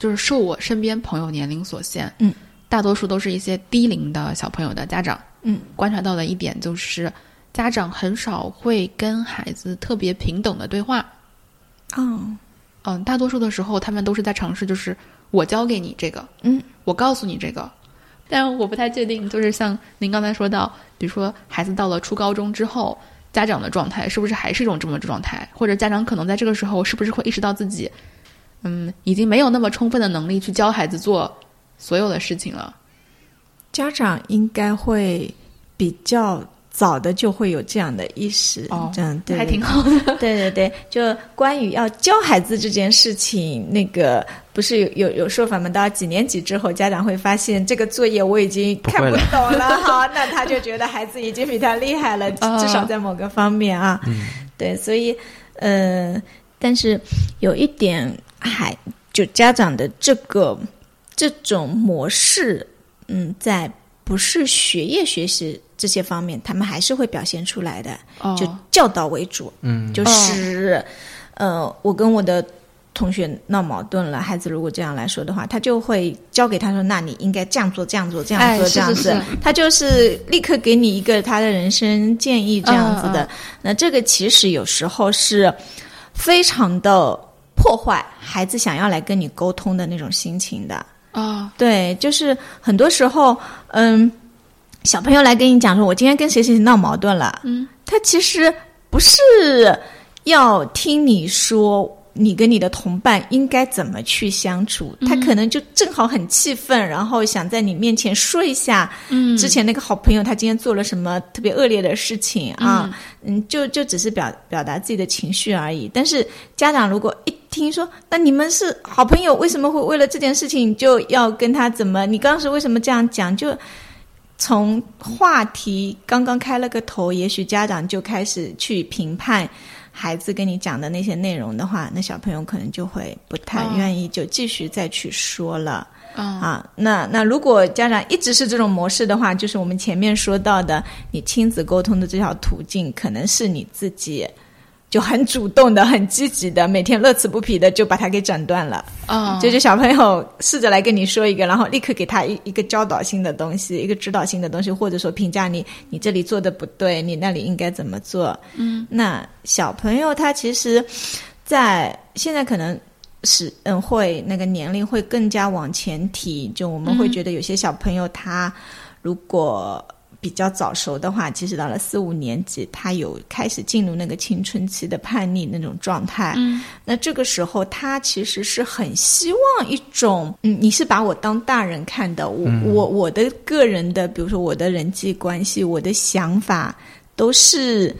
就是受我身边朋友年龄所限，嗯，大多数都是一些低龄的小朋友的家长，嗯，观察到的一点就是，家长很少会跟孩子特别平等的对话，哦，嗯，大多数的时候他们都是在尝试，就是我教给你这个，嗯，我告诉你这个，但我不太确定，就是像您刚才说到，比如说孩子到了初高中之后，家长的状态是不是还是一种这么状态，或者家长可能在这个时候是不是会意识到自己，嗯，已经没有那么充分的能力去教孩子做所有的事情了。家长应该会比较早的就会有这样的意识，哦这样对，还挺好。的。对对对，就关于要教孩子这件事情，那个不是有有有说法吗？到几年级之后，家长会发现这个作业我已经看不懂了，好，那他就觉得孩子已经比他厉害了，啊至少在某个方面啊。嗯对，所以呃，但是有一点还就家长的这个这种模式，嗯，在不是学业学习这些方面，他们还是会表现出来的，哦就教导为主。嗯，就是，呃，我跟我的同学闹矛盾了，孩子如果这样来说的话，他就会教给他说：“那你应该这样做，这样做，这样做，哎这样子。是是他就是立刻给你一个他的人生建议这样子的。嗯那这个其实有时候是非常的破坏孩子想要来跟你沟通的那种心情的。啊，对，就是很多时候，嗯，小朋友来跟你讲说，我今天跟谁谁谁闹矛盾了，嗯，他其实不是要听你说。你跟你的同伴应该怎么去相处？他可能就正好很气愤，然后想在你面前说一下，嗯之前那个好朋友他今天做了什么特别恶劣的事情啊？嗯，就就只是表表达自己的情绪而已。但是家长如果一听说，那你们是好朋友，为什么会为了这件事情就要跟他怎么？你当时为什么这样讲？就从话题刚刚开了个头，也许家长就开始去评判。孩子跟你讲的那些内容的话，那小朋友可能就会不太哦愿意就继续再去说了。啊啊，那那如果家长一直是这种模式的话，就是我们前面说到的，你亲子沟通的这条途径，可能是你自己就很主动的、很积极的，每天乐此不疲的就把它给斩断了。啊，就是小朋友试着来跟你说一个，然后立刻给他一一个教导性的东西，一个指导性的东西，或者说评价你你这里做的不对，你那里应该怎么做。嗯，那小朋友他其实，在现在可能。是嗯，会那个年龄会更加往前提，就我们会觉得有些小朋友他如果比较早熟的话，其实到了四五年级，他有开始进入那个青春期的叛逆那种状态。嗯，那这个时候他其实是很希望一种，嗯，你是把我当大人看的，我、我我的个人的，比如说我的人际关系，我的想法都是。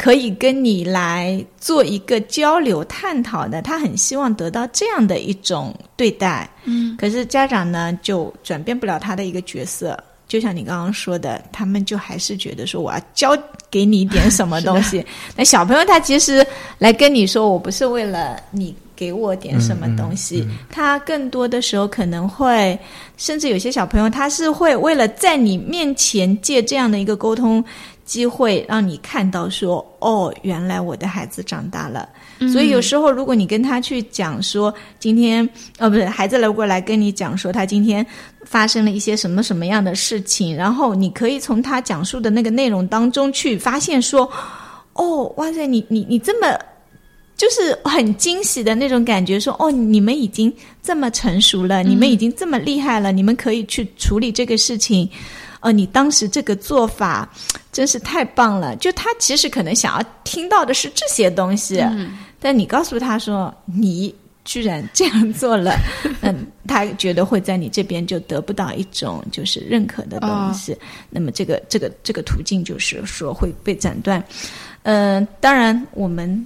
可以跟你来做一个交流探讨的，他很希望得到这样的一种对待。嗯，可是家长呢，就转变不了他的一个角色。就像你刚刚说的，他们就还是觉得说我要教给你一点什么东西。那小朋友他其实来跟你说，我不是为了你给我点什么东西。他更多的时候可能会，甚至有些小朋友他是会为了在你面前借这样的一个沟通机会，让你看到说，哦，原来我的孩子长大了。所以有时候如果你跟他去讲说，今天呃不是孩子来过来跟你讲说他今天发生了一些什么什么样的事情，然后你可以从他讲述的那个内容当中去发现说，哦，哇塞，你你你这么就是很惊喜的那种感觉，说哦，你们已经这么成熟了，你们已经这么厉害了，你们可以去处理这个事情。呃，你当时这个做法真是太棒了。就他其实可能想要听到的是这些东西，但你告诉他说你居然这样做了，嗯，他觉得会在你这边就得不到一种就是认可的东西。那么这个这个这个途径就是说会被斩断。嗯，当然我们。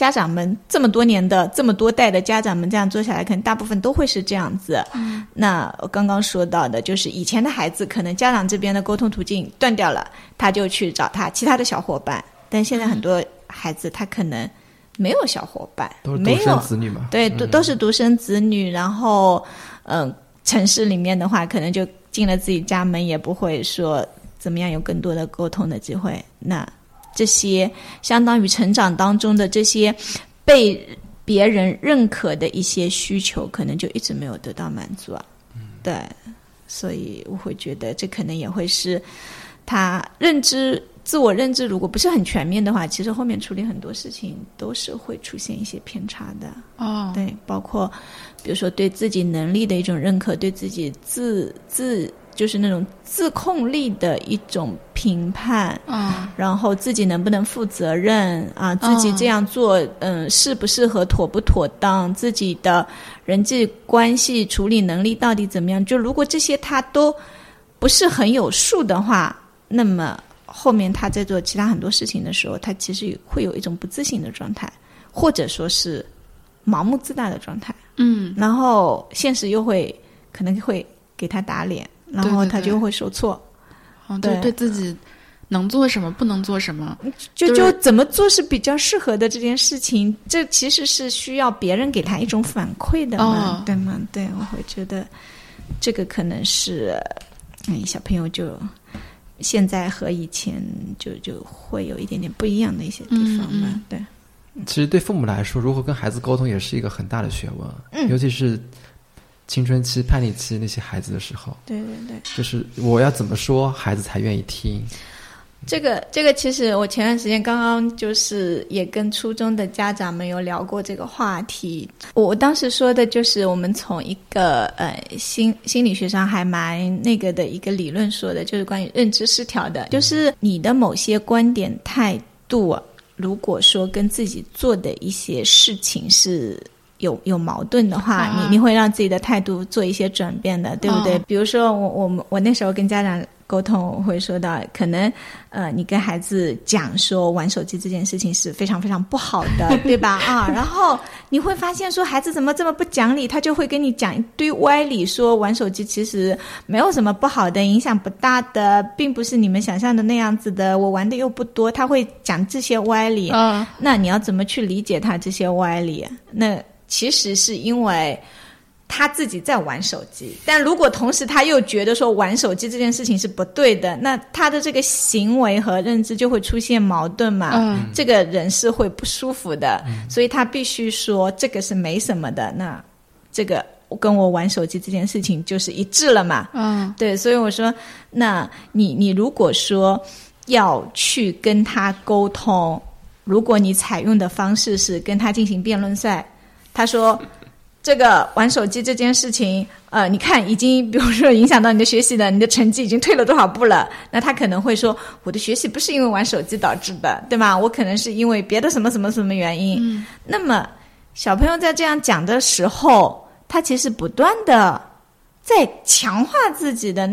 家长们这么多年的这么多代的家长们这样做下来，可能大部分都会是这样子。嗯，那我刚刚说到的，就是以前的孩子，可能家长这边的沟通途径断掉了，他就去找他其他的小伙伴。但现在很多孩子，他可能没有小伙伴，都是独生子女嘛？对，都都是独生子女。然后，嗯，城市里面的话，可能就进了自己家门，也不会说怎么样有更多的沟通的机会。那。这些相当于成长当中的这些被别人认可的一些需求，可能就一直没有得到满足啊。对，所以我会觉得这可能也会是他认知、自我认知如果不是很全面的话，其实后面处理很多事情都是会出现一些偏差的。哦，对，包括比如说对自己能力的一种认可，对自己自自。就是那种自控力的一种评判，啊，然后自己能不能负责任啊？自己这样做，嗯，适不适合，妥不妥当？自己的人际关系处理能力到底怎么样？就如果这些他都不是很有数的话，那么后面他在做其他很多事情的时候，他其实会有一种不自信的状态，或者说是盲目自大的状态。嗯，然后现实又会可能会给他打脸。然后他就会受挫，对对。自己能做什么，不能做什么，就就怎么做是比较适合的这件事情，这其实是需要别人给他一种反馈的嘛，对吗？对，我会觉得这个可能是，嗯，小朋友就现在和以前就就会有一点点不一样的一些地方吧，对。其实对父母来说，如何跟孩子沟通也是一个很大的学问，嗯，尤其是。青春期、叛逆期那些孩子的时候，对对对，就是我要怎么说，孩子才愿意听。这个这个，其实我前段时间刚刚就是也跟初中的家长们有聊过这个话题。我我当时说的就是，我们从一个呃心心理学上还蛮那个的一个理论说的，就是关于认知失调的，就是你的某些观点态度，如果说跟自己做的一些事情是。有有矛盾的话，你你会让自己的态度做一些转变的，对不对？比如说，我我们我那时候跟家长沟通，我会说到，可能呃，你跟孩子讲说玩手机这件事情是非常非常不好的，对吧？啊，然后你会发现说孩子怎么这么不讲理，他就会跟你讲一堆歪理，说玩手机其实没有什么不好的，影响不大的，并不是你们想象的那样子的。我玩的又不多，他会讲这些歪理。嗯，那你要怎么去理解他这些歪理？那其实是因为他自己在玩手机，但如果同时他又觉得说玩手机这件事情是不对的，那他的这个行为和认知就会出现矛盾嘛？嗯，这个人是会不舒服的，所以他必须说这个是没什么的。那这个跟我玩手机这件事情就是一致了嘛？嗯，对，所以我说，那你你如果说要去跟他沟通，如果你采用的方式是跟他进行辩论赛。他说：“这个玩手机这件事情，呃，你看已经，比如说影响到你的学习了，你的成绩已经退了多少步了？那他可能会说，我的学习不是因为玩手机导致的，对吗？我可能是因为别的什么什么什么原因。那么小朋友在这样讲的时候，他其实不断的在强化自己的，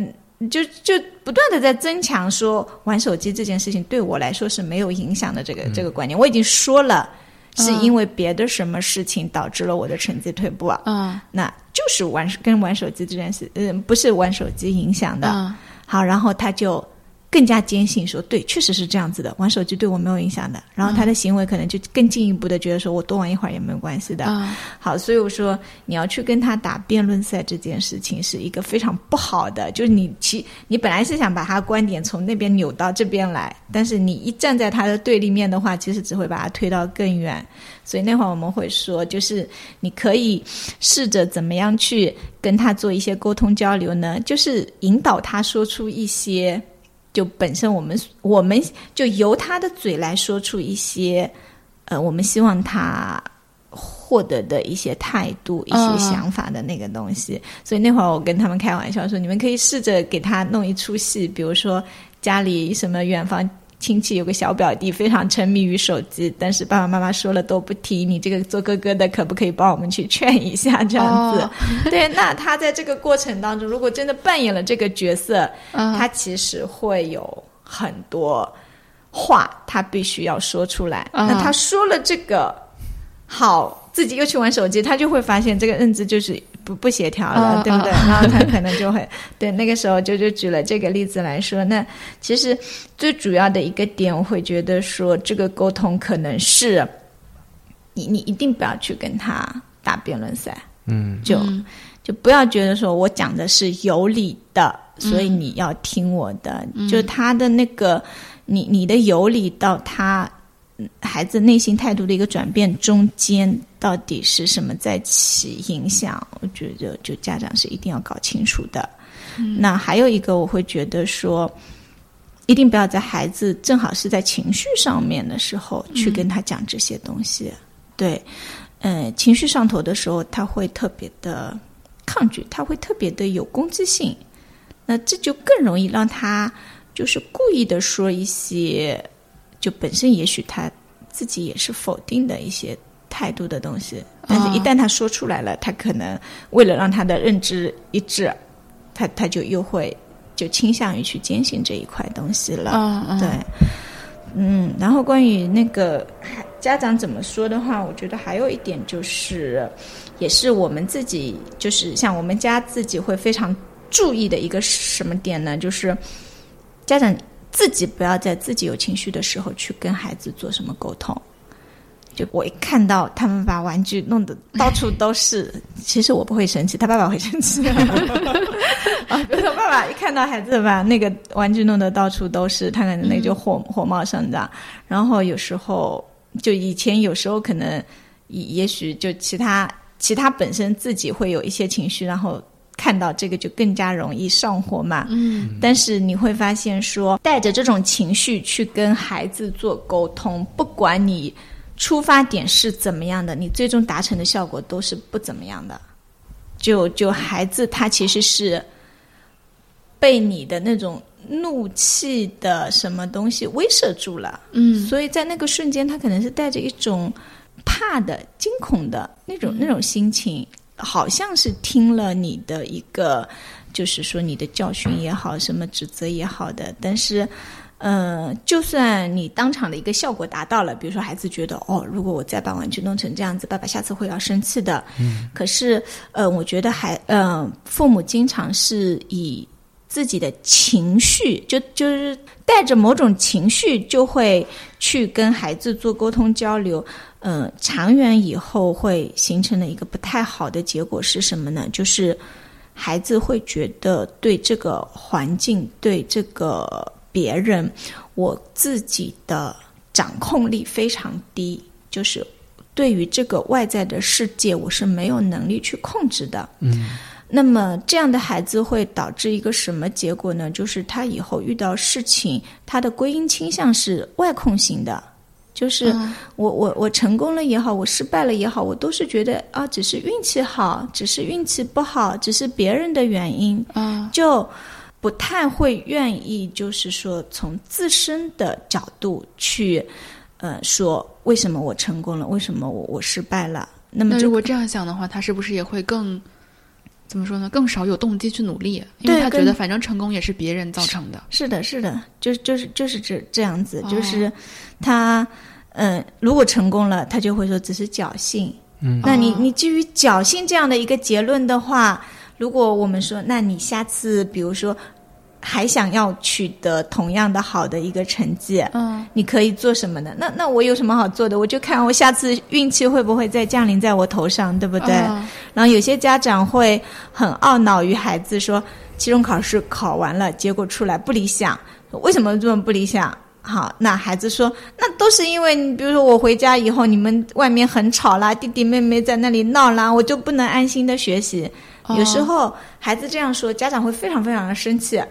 就就不断的在增强说玩手机这件事情对我来说是没有影响的这个这个观念。我已经说了。”是因为别的什么事情导致了我的成绩退步啊？嗯，那就是玩跟玩手机这件事，嗯，不是玩手机影响的。好，然后他就更加坚信说，对，确实是这样子的，玩手机对我没有影响的。然后他的行为可能就更进一步的觉得说，我多玩一会儿也没有关系的。啊好，所以我说你要去跟他打辩论赛这件事情是一个非常不好的，就是你其你本来是想把他观点从那边扭到这边来，但是你一站在他的对立面的话，其实只会把他推到更远。所以那会儿我们会说，就是你可以试着怎么样去跟他做一些沟通交流呢？就是引导他说出一些，就本身我们我们就由他的嘴来说出一些，呃，我们希望他获得的一些态度、一些嗯想法的那个东西。所以那会儿我跟他们开玩笑说，你们可以试着给他弄一出戏，比如说家里什么远方。亲戚有个小表弟非常沉迷于手机，但是爸爸妈妈说了都不听。你这个做哥哥的可不可以帮我们去劝一下？这样子，哦 对。那他在这个过程当中，如果真的扮演了这个角色，嗯他其实会有很多话，他必须要说出来。啊那他说了这个，好，自己又去玩手机，他就会发现这个认知就是不不协调了，啊对不对？啊然后他可能就会对那个时候就就举了这个例子来说，那其实最主要的一个点，我会觉得说这个沟通可能是你你一定不要去跟他打辩论赛。嗯就、嗯就不要觉得说我讲的是有理的，所以你要听我的。就他的那个，你你的有理到他嗯孩子内心态度的一个转变中间，到底是什么在起影响？我觉得就家长是一定要搞清楚的。那还有一个，我会觉得说。一定不要在孩子正好是在情绪上面的时候去跟他讲这些东西，对，嗯，情绪上头的时候，他会特别的抗拒，他会特别的有攻击性，那这就更容易让他就是故意的说一些，就本身也许他自己也是否定的一些态度的东西，但是一旦他说出来了，他可能为了让他的认知一致，他他就又会就倾向于去坚信这一块东西了。对，嗯，然后关于那个家长怎么说的话，我觉得还有一点就是，也是我们自己，就是像我们家自己会非常注意的一个什么点呢？就是家长自己不要在自己有情绪的时候去跟孩子做什么沟通。就我一看到他们把玩具弄得到处都是，其实我不会生气，他爸爸会生气。啊，比如说爸爸一看到孩子把那个玩具弄得到处都是，他可能那就火、火冒三丈。然后有时候就以前有时候可能也许就其他其他本身自己会有一些情绪，然后看到这个就更加容易上火嘛。嗯。但是你会发现说，带着这种情绪去跟孩子做沟通，不管你出发点是怎么样的，你最终达成的效果都是不怎么样的。就就孩子他其实是被你的那种怒气的什么东西威慑住了，嗯。所以在那个瞬间，他可能是带着一种怕的、惊恐的那种那种心情，好像是听了你的一个，就是说你的教训也好，什么指责也好的，但是。呃，就算你当场的一个效果达到了，比如说孩子觉得哦，如果我再把玩具弄成这样子，爸爸下次会要生气的。嗯。可是，呃，我觉得还呃，父母经常是以自己的情绪，就就是带着某种情绪，就会去跟孩子做沟通交流。呃，长远以后会形成的一个不太好的结果是什么呢？就是孩子会觉得对这个环境，对这个别人，我自己的掌控力非常低，就是对于这个外在的世界，我是没有能力去控制的。嗯，那么这样的孩子会导致一个什么结果呢？就是他以后遇到事情，他的归因倾向是外控型的。就是嗯我我我成功了也好，我失败了也好，我都是觉得啊，只是运气好，只是运气不好，只是别人的原因，啊就不太会愿意，就是说从自身的角度去，呃，说为什么我成功了，为什么我我失败了。那么如果这样想的话，他是不是也会更怎么说呢？更少有动机去努力，因为他觉得反正成功也是别人造成的。是的，是的，就就是就是这这样子，哦就是他，嗯、如果成功了，他就会说只是侥幸。嗯那你哦你基于侥幸这样的一个结论的话，如果我们说，那你下次比如说还想要取得同样的好的一个成绩，嗯，你可以做什么呢？那那我有什么好做的？我就看我下次运气会不会再降临在我头上，对不对？嗯然后有些家长会很懊恼于孩子说，期中考试考完了，结果出来不理想，为什么这么不理想？好，那孩子说，那都是因为你，比如说我回家以后，你们外面很吵啦，弟弟妹妹在那里闹啦，我就不能安心的学习。有时候孩子这样说，家长会非常非常的生气，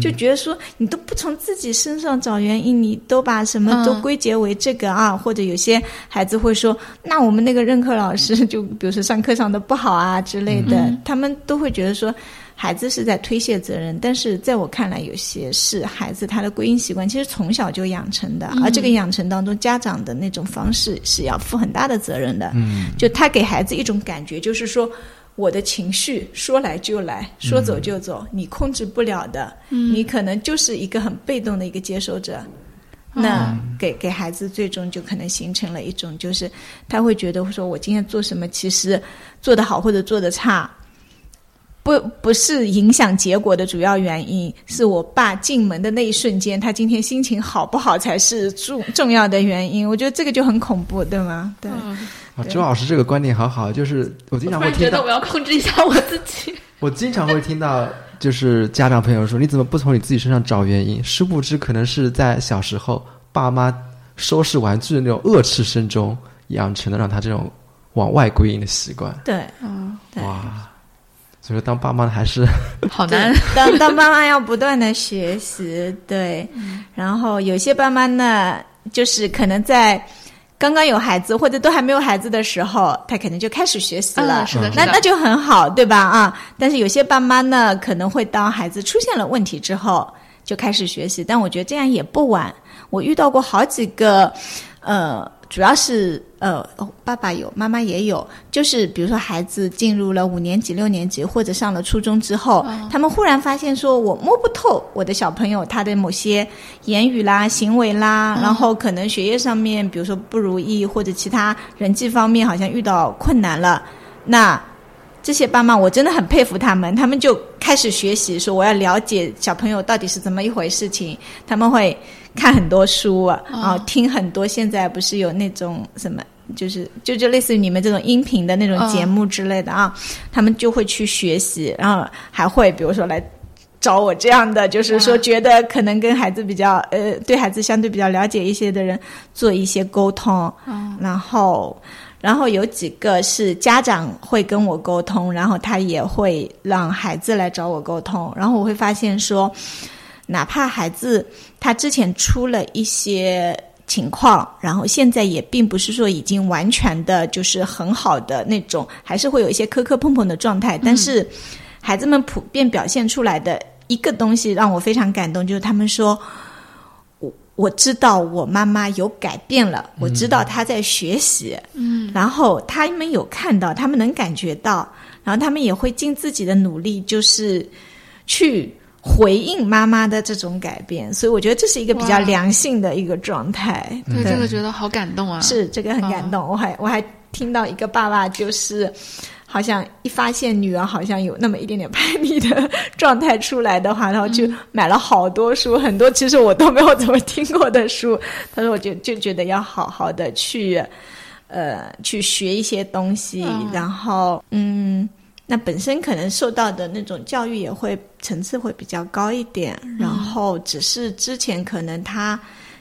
就觉得说你都不从自己身上找原因，你都把什么都嗯归结为这个啊，或者有些孩子会说，那我们那个任课老师就比如说上课上的不好啊之类的，嗯他们都会觉得说。孩子是在推卸责任，但是在我看来，有些是孩子他的归因习惯，其实从小就养成的，而这个养成当中，家长的那种方式是要负很大的责任的。嗯，就他给孩子一种感觉，就是说我的情绪说来就来，说走就走，你控制不了的，你可能就是一个很被动的一个接收者。那给给孩子最终就可能形成了一种，就是他会觉得说，我今天做什么，其实做得好或者做得差，不不是影响结果的主要原因，是我爸进门的那一瞬间，他今天心情好不好才是重重要的原因。我觉得这个就很恐怖，对吗？对。啊，周老师这个观点好好，就是我经常会听到然觉得我，要控制一下我自己。我经常会听到，就是家长朋友说，你怎么不从你自己身上找原因？殊不知，可能是在小时候爸妈收拾玩具的那种恶斥声中养成的，让他这种往外归因的习惯。对，嗯，对哇，所以说当爸妈的还是 好难。当当妈妈要不断的学习，对，然后有些爸妈呢，就是可能在刚刚有孩子或者都还没有孩子的时候，他可能就开始学习了，嗯是的是的那那就很好，对吧？啊，但是有些爸妈呢，可能会当孩子出现了问题之后就开始学习，但我觉得这样也不晚。我遇到过好几个，呃，主要是呃，哦，爸爸有，妈妈也有，就是比如说孩子进入了五年级、六年级或者上了初中之后，他们忽然发现说，我摸不透我的小朋友他的某些言语啦、行为啦，然后可能学业上面，比如说不如意，或者其他人际方面好像遇到困难了，那。这些爸妈我真的很佩服他们，他们就开始学习，说我要了解小朋友到底是怎么一回事情。他们会看很多书啊，然后听很多。现在不是有那种什么，就是就就类似于你们这种音频的那种节目之类的啊，他们就会去学习，然后还会比如说来。找我这样的，就是说觉得可能跟孩子比较呃，对孩子相对比较了解一些的人做一些沟通，然后然后有几个是家长会跟我沟通，然后他也会让孩子来找我沟通，然后我会发现说，哪怕孩子他之前出了一些情况，然后现在也并不是说已经完全的就是很好的那种，还是会有一些磕磕碰碰的状态，但是孩子们普遍表现出来的一个东西让我非常感动，就是他们说。我我知道我妈妈有改变了，我知道她在学习，嗯，然后他们有看到，他们能感觉到，然后他们也会尽自己的努力，就是去回应妈妈的这种改变，所以我觉得这是一个比较良性的一个状态。对这个觉得好感动啊！是这个很感动，我还我还听到一个爸爸就是。好像一发现女儿好像有那么一点点叛逆的状态出来的话，然后就买了好多书，很多其实我都没有怎么听过的书。他说，我就就觉得要好好的去，呃，去学一些东西，嗯然后嗯，那本身可能受到的那种教育也会层次会比较高一点，然后只是之前可能他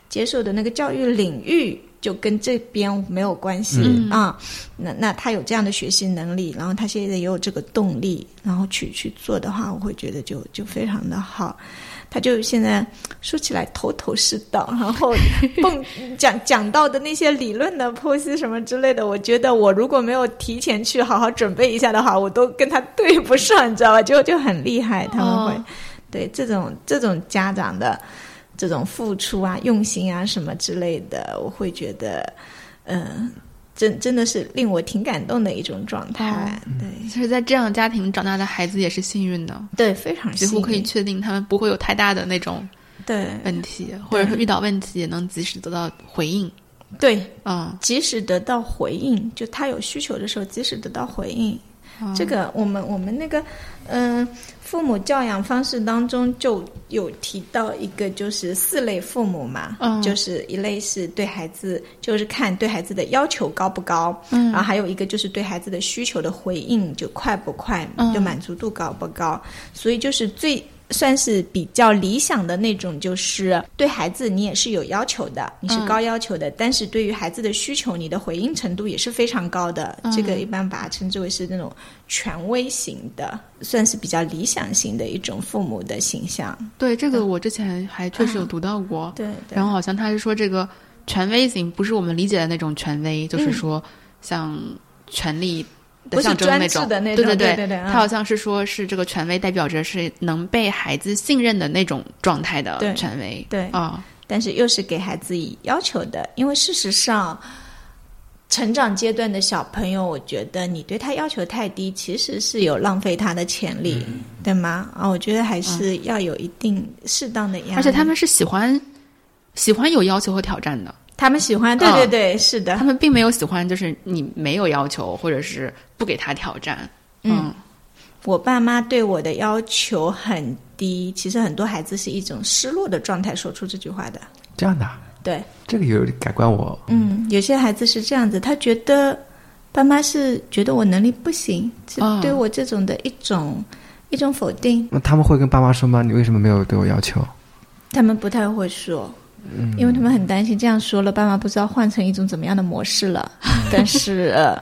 接受的那个教育领域。就跟这边没有关系嗯啊，那那他有这样的学习能力，然后他现在也有这个动力，然后去去做的话，我会觉得就就非常的好。他就现在说起来头头是道，然后 蹦讲讲到的那些理论的剖析什么之类的，我觉得我如果没有提前去好好准备一下的话，我都跟他对不上，你知道吧？就就很厉害，他们会、哦对这种这种家长的。这种付出啊、用心啊什么之类的，我会觉得，嗯、真真的是令我挺感动的一种状态。对。其实，在这样家庭长大的孩子也是幸运的，对，非常几乎可以确定他们不会有太大的那种对。问题，或者说遇到问题也能及时得到回应。对，嗯，及时得到回应，就他有需求的时候及时得到回应。这个我们我们那个嗯、父母教养方式当中就有提到一个，就是四类父母嘛，嗯。就是一类是对孩子，就是看对孩子的要求高不高，嗯。然后还有一个就是对孩子的需求的回应就快不快，嗯。就满足度高不高，所以就是最。算是比较理想的那种，就是对孩子你也是有要求的，你是嗯。高要求的，但是对于孩子的需求，你的回应程度也是非常高的。嗯。这个一般把它称之为是那种权威型的，算是比较理想型的一种父母的形象。对这个我之前还确实有读到过，对对，然后好像他是说这个权威型不是我们理解的那种权威，就是嗯。说像权力的不是专象征那种，制的那种，对对对对对，他好像是说是这个权威代表着是能被孩子信任的那种状态的权威，对。啊，但是又是给孩子以要求的，因为事实上，成长阶段的小朋友，我觉得你对他要求太低，其实是有浪费他的潜力，对吗？啊，我觉得还是要有一定适当的压力，而且他们是喜欢喜欢有要求和挑战的，他们喜欢，对嗯对对，是的他，们并没有喜欢就是你没有要求或者是不给他挑战，嗯，我爸妈对我的要求很低，其实很多孩子是一种失落的状态说出这句话的。这样的啊、对，这个有点改观我。嗯，有些孩子是这样子，他觉得爸妈是觉得我能力不行，是嗯对我这种的一种、一种否定，那他们会跟爸妈说吗？你为什么没有对我要求？他们不太会说。嗯，因为他们很担心这样说了，爸妈不知道换成一种怎么样的模式了。但是，呃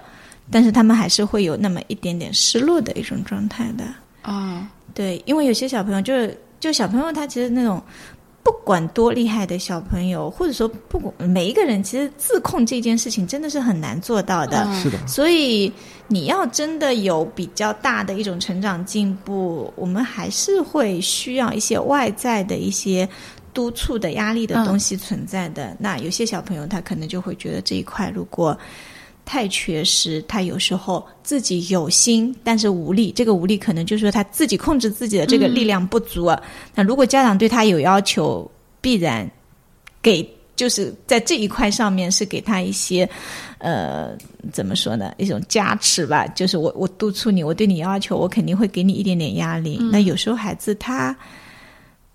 但是他们还是会有那么一点点失落的一种状态的。啊，对，因为有些小朋友就是，就小朋友他其实那种不管多厉害的小朋友，或者说不管每一个人，其实自控这件事情真的是很难做到的。嗯是的，所以你要真的有比较大的一种成长进步，我们还是会需要一些外在的一些督促的压力的东西存在的。那有些小朋友他可能就会觉得这一块如果太缺失，他有时候自己有心，但是无力。这个无力可能就是说他自己控制自己的这个力量不足。那如果家长对他有要求，必然给就是在这一块上面是给他一些呃怎么说呢一种加持吧，就是我我督促你，我对你要求，我肯定会给你一点点压力。那有时候孩子他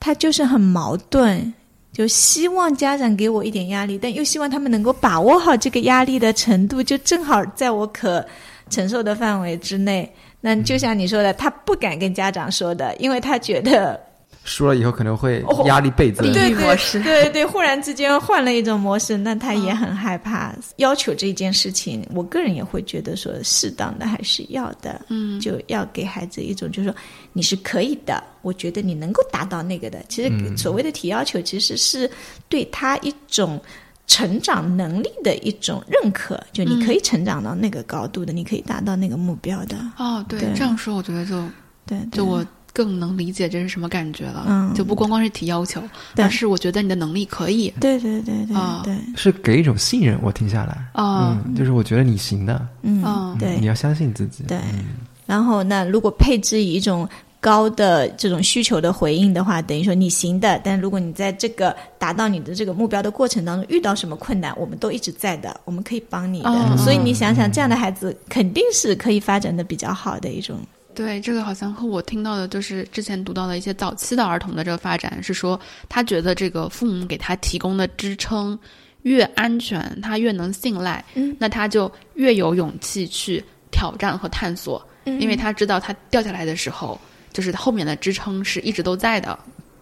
他就是很矛盾。就希望家长给我一点压力，但又希望他们能够把握好这个压力的程度，就正好在我可承受的范围之内。那就像你说的，他不敢跟家长说的，因为他觉得说了以后可能会哦压力倍增。地对对狱模式对对，忽然之间换了一种模式，那他也很害怕。要求这件事情，我个人也会觉得说，适当的还是要的，嗯，就要给孩子一种，就是说你是可以的，我觉得你能够达到那个的。其实所谓的提要求，其实是对他一种。成长能力的一种认可，就你可以成长到那个高度的，你可以达到那个目标的。哦，对，对这样说我觉得就对，对就我更能理解这是什么感觉了，嗯。就不光光是提要求，但是我觉得你的能力可以，对对对对。啊。对，是给一种信任，我听下来，啊。嗯，就是我觉得你行的，嗯嗯对。你要相信自己，对。嗯。然后那如果配置以一种高的这种需求的回应的话，等于说你行的，但如果你在这个达到你的这个目标的过程当中遇到什么困难，我们都一直在的，我们可以帮你的。哦所以你想想，这样的孩子肯定是可以发展的比较好的一种。对，这个好像和我听到的，就是之前读到的一些早期的儿童的这个发展，是说他觉得这个父母给他提供的支撑越安全，他越能信赖，嗯。那他就越有勇气去挑战和探索，嗯。因为他知道他掉下来的时候，就是后面的支撑是一直都在的，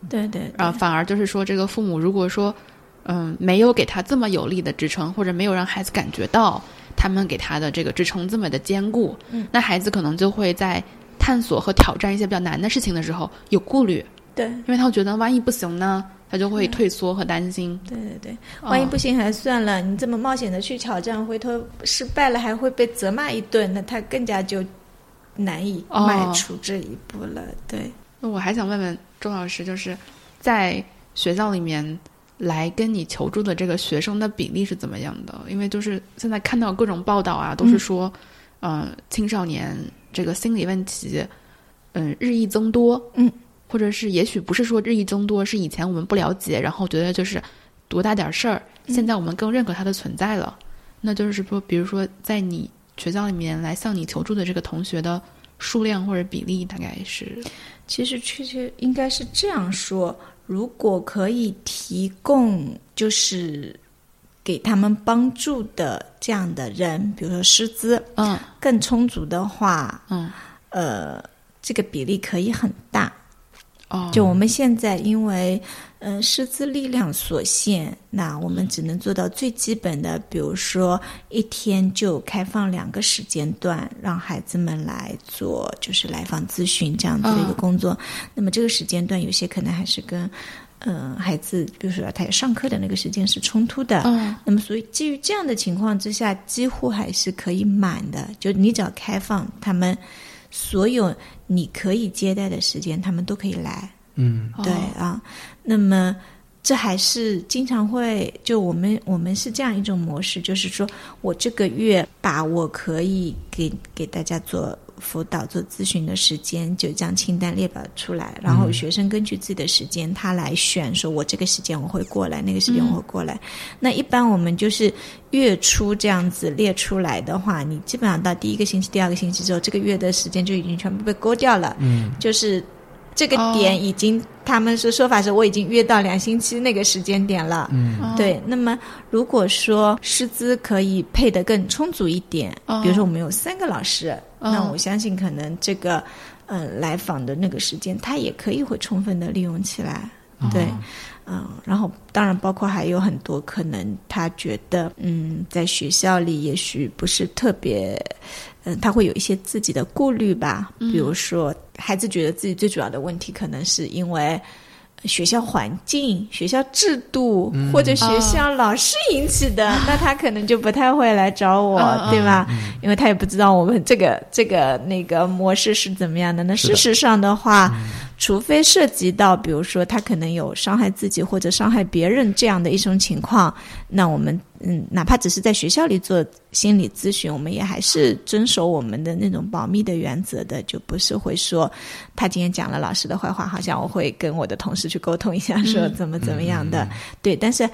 对对啊，反而就是说，这个父母如果说，嗯，没有给他这么有力的支撑，或者没有让孩子感觉到他们给他的这个支撑这么的坚固，嗯，那孩子可能就会在探索和挑战一些比较难的事情的时候有顾虑，对。因为他会觉得万一不行呢，他就会退缩和担心。对对对，万一不行还算了，你这么冒险的去挑战，回头失败了还会被责骂一顿，那他更加就难以哦。迈出这一步了。对，那我还想问问周老师，就是在学校里面来跟你求助的这个学生的比例是怎么样的？因为就是现在看到各种报道啊，都是说，呃，青少年这个心理问题，嗯、日益增多，嗯，或者是也许不是说日益增多，是以前我们不了解，然后觉得就是多大点事儿，现在我们更认可它的存在了。那就是说，比如说在你学校里面来向你求助的这个同学的数量或者比例大概是？其实确切应该是这样说：如果可以提供就是给他们帮助的这样的人，比如说师资，嗯更充足的话，嗯呃，这个比例可以很大。哦，就我们现在因为嗯、呃师资力量所限，那我们只能做到最基本的，比如说一天就开放两个时间段，让孩子们来做就是来访咨询这样子的一个嗯工作。那么这个时间段有些可能还是跟嗯、呃孩子，比如说他上课的那个时间是冲突的。嗯那么，所以基于这样的情况之下，几乎还是可以满的。就你只要开放他们所有你可以接待的时间，他们都可以来。嗯对哦啊，那么这还是经常会就我们我们是这样一种模式，就是说我这个月把我可以给给大家做辅导、做咨询的时间，就这样清单列表出来，然后学生根据自己的时间，他来选，说我这个时间我会过来，那个时间我会过来。那一般我们就是月初这样子列出来的话，你基本上到第一个星期、第二个星期之后，这个月的时间就已经全部被勾掉了。嗯就是这个哦点已经，他们说说法是我已经约到两星期那个时间点了。嗯哦对，那么如果说师资可以配得更充足一点，哦比如说我们有三个老师，哦那我相信可能这个嗯、呃来访的那个时间，他也可以会充分的利用起来。对，嗯，然后当然包括还有很多可能他觉得，嗯，在学校里也许不是特别，嗯，他会有一些自己的顾虑吧，比如说孩子觉得自己最主要的问题可能是因为。学校环境、学校制度或者学校老师引起的，那他可能就不太会来找我，对吧？因为他也不知道我们这个这个那个模式是怎么样的。那事实上的话，除非涉及到，比如说他可能有伤害自己或者伤害别人这样的一种情况，那我们嗯，哪怕只是在学校里做心理咨询，我们也还是遵守我们的那种保密的原则的，就不是会说他今天讲了老师的坏话，好像我会跟我的同事去沟通一下，说怎么怎么样的。对，但是。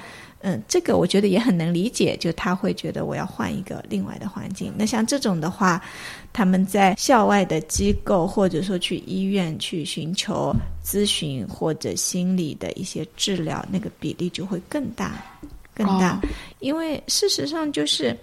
嗯，这个我觉得也很能理解，就他会觉得我要换一个另外的环境。那像这种的话，他们在校外的机构，或者说去医院去寻求咨询或者心理的一些治疗，那个比例就会更大，更大。哦因为事实上就是，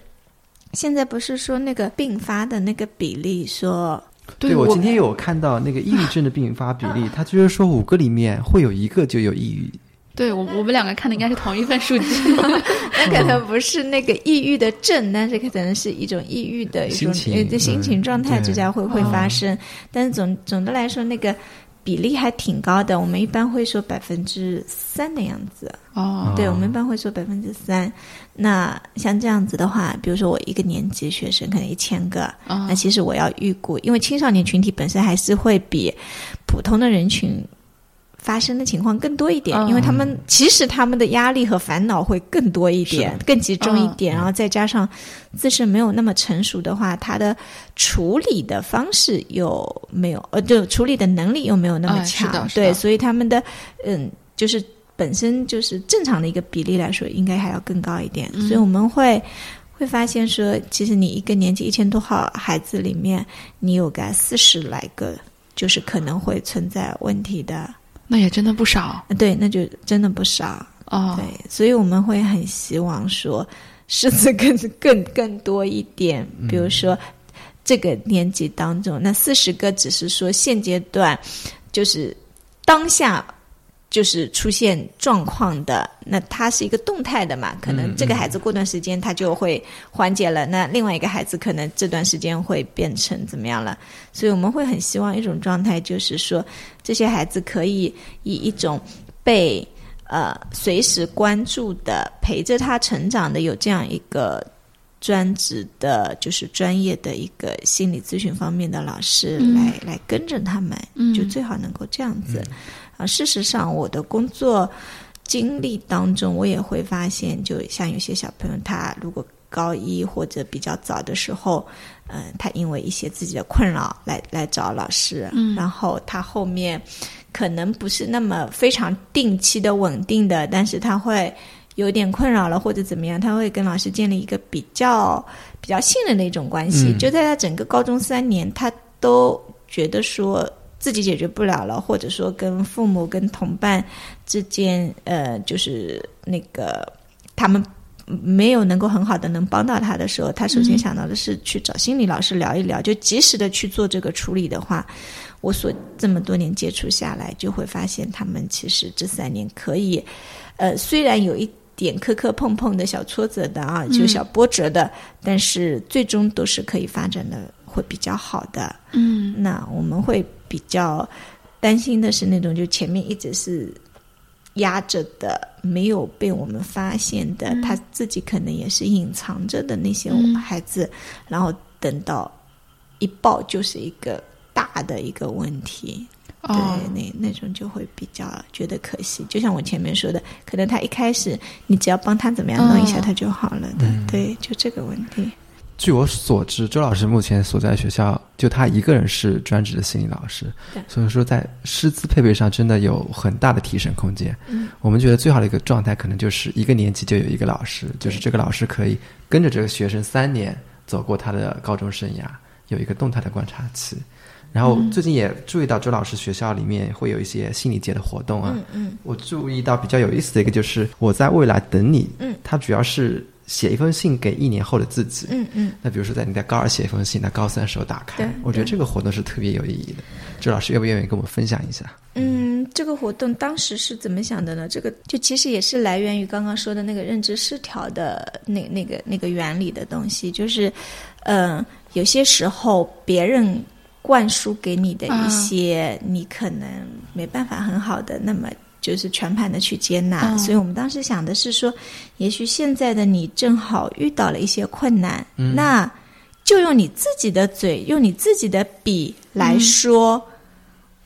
现在不是说那个并发的那个比例说，对我今天有看到那个抑郁症的并发比例，他就是说五个里面会有一个就有抑郁。对我我们两个看的应该是同一份数据。那可能不是那个抑郁的症，但是可能是一种抑郁的一种心情呃心情状态之下会会发哦生。但是总总的来说，那个比例还挺高的。我们一般会说百分之三的样子。哦，对，我们一般会说百分之三。那像这样子的话，比如说我一个年级学生可能一千个，哦那其实我要预估，因为青少年群体本身还是会比普通的人群发生的情况更多一点，嗯。因为他们其实他们的压力和烦恼会更多一点，更集中一点，然后再加上自身没有那么成熟的话，他的处理的方式又没有，呃，就处理的能力又没有那么强，对，所以他们的嗯，就是本身就是正常的一个比例来说，应该还要更高一点，嗯。所以我们会。会发现说，其实你一个年级一千多号孩子里面，你有个四十来个，就是可能会存在问题的，那也真的不少对，那就真的不少。哦。对，所以我们会很希望说，狮子更 更更多一点，比如说这个年级当中，那四十个只是说现阶段就是当下。就是出现状况的，那它是一个动态的嘛？可能这个孩子过段时间他就会缓解了，那另外一个孩子可能这段时间会变成怎么样了？所以我们会很希望一种状态，就是说这些孩子可以以一种被呃随时关注的、陪着他成长的，有这样一个专职的，就是专业的一个心理咨询方面的老师嗯。来、来跟着他们，嗯。就最好能够这样子。啊，事实上，我的工作经历当中，我也会发现，就像有些小朋友，他如果高一或者比较早的时候，嗯、他因为一些自己的困扰来来找老师，嗯然后他后面可能不是那么非常定期的稳定的，但是他会。有点困扰了或者怎么样，他会跟老师建立一个比较比较信任的一种关系。嗯就在他整个高中三年，他都觉得说自己解决不了了，或者说跟父母、跟同伴之间，呃，就是那个他们没有能够很好的能帮到他的时候，他首先想到的是去找心理老师聊一聊，就及时的去做这个处理的话，我所这么多年接触下来，就会发现他们其实这三年可以，呃，虽然有一点磕磕碰碰的小挫折的啊，就小波折的，但是最终都是可以发展的会比较好的。嗯那我们会比较担心的是那种就前面一直是压着的，没有被我们发现的，嗯他自己可能也是隐藏着的那些嗯孩子，然后等到一爆就是一个大的一个问题。对，哦那那种就会比较觉得可惜。就像我前面说的，可能他一开始你只要帮他怎么样弄一下，嗯他就好了的。嗯对，就这个问题。据我所知，周老师目前所在学校就他一个人是专职的心理老师，所以说在师资配备上真的有很大的提升空间。嗯，我们觉得最好的一个状态可能就是一个年级就有一个老师，就是这个老师可以跟着这个学生三年走过他的高中生涯，有一个动态的观察期。然后最近也注意到周老师学校里面会有一些心理节的活动啊，嗯嗯。我注意到比较有意思的一个就是我在未来等你，嗯，它主要是写一封信给一年后的自己，嗯嗯。那比如说在你在高二写一封信，那高三时候打开，我觉得这个活动是特别有意义的。周老师愿不愿意跟我们分享一下？嗯，这个活动当时是怎么想的呢？这个就其实也是来源于刚刚说的那个认知失调的那那个那个原理的东西，就是，嗯、有些时候别人灌输给你的一些，你可能没办法很好的那么。就是全盘的去接纳，嗯。所以我们当时想的是说，也许现在的你正好遇到了一些困难，那就用你自己的嘴，用你自己的笔来说，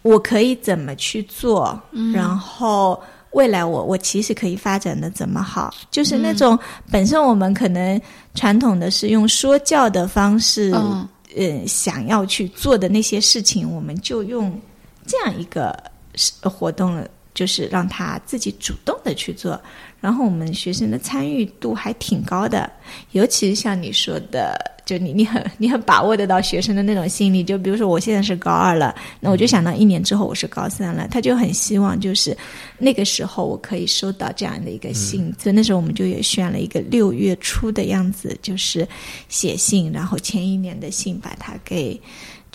我可以怎么去做，然后未来我我其实可以发展的怎么好，就是那种本身我们可能传统的是用说教的方式，嗯。呃，想要去做的那些事情，我们就用这样一个是活动，就是让他自己主动的去做，然后我们学生的参与度还挺高的，尤其是像你说的，就你你很你很把握得到学生的那种心理，就比如说我现在是高二了，那我就想到一年之后我是高三了，他就很希望就是那个时候我可以收到这样的一个信，所以那时候我们就也选了一个六月初的样子，就是写信，然后前一年的信把它给。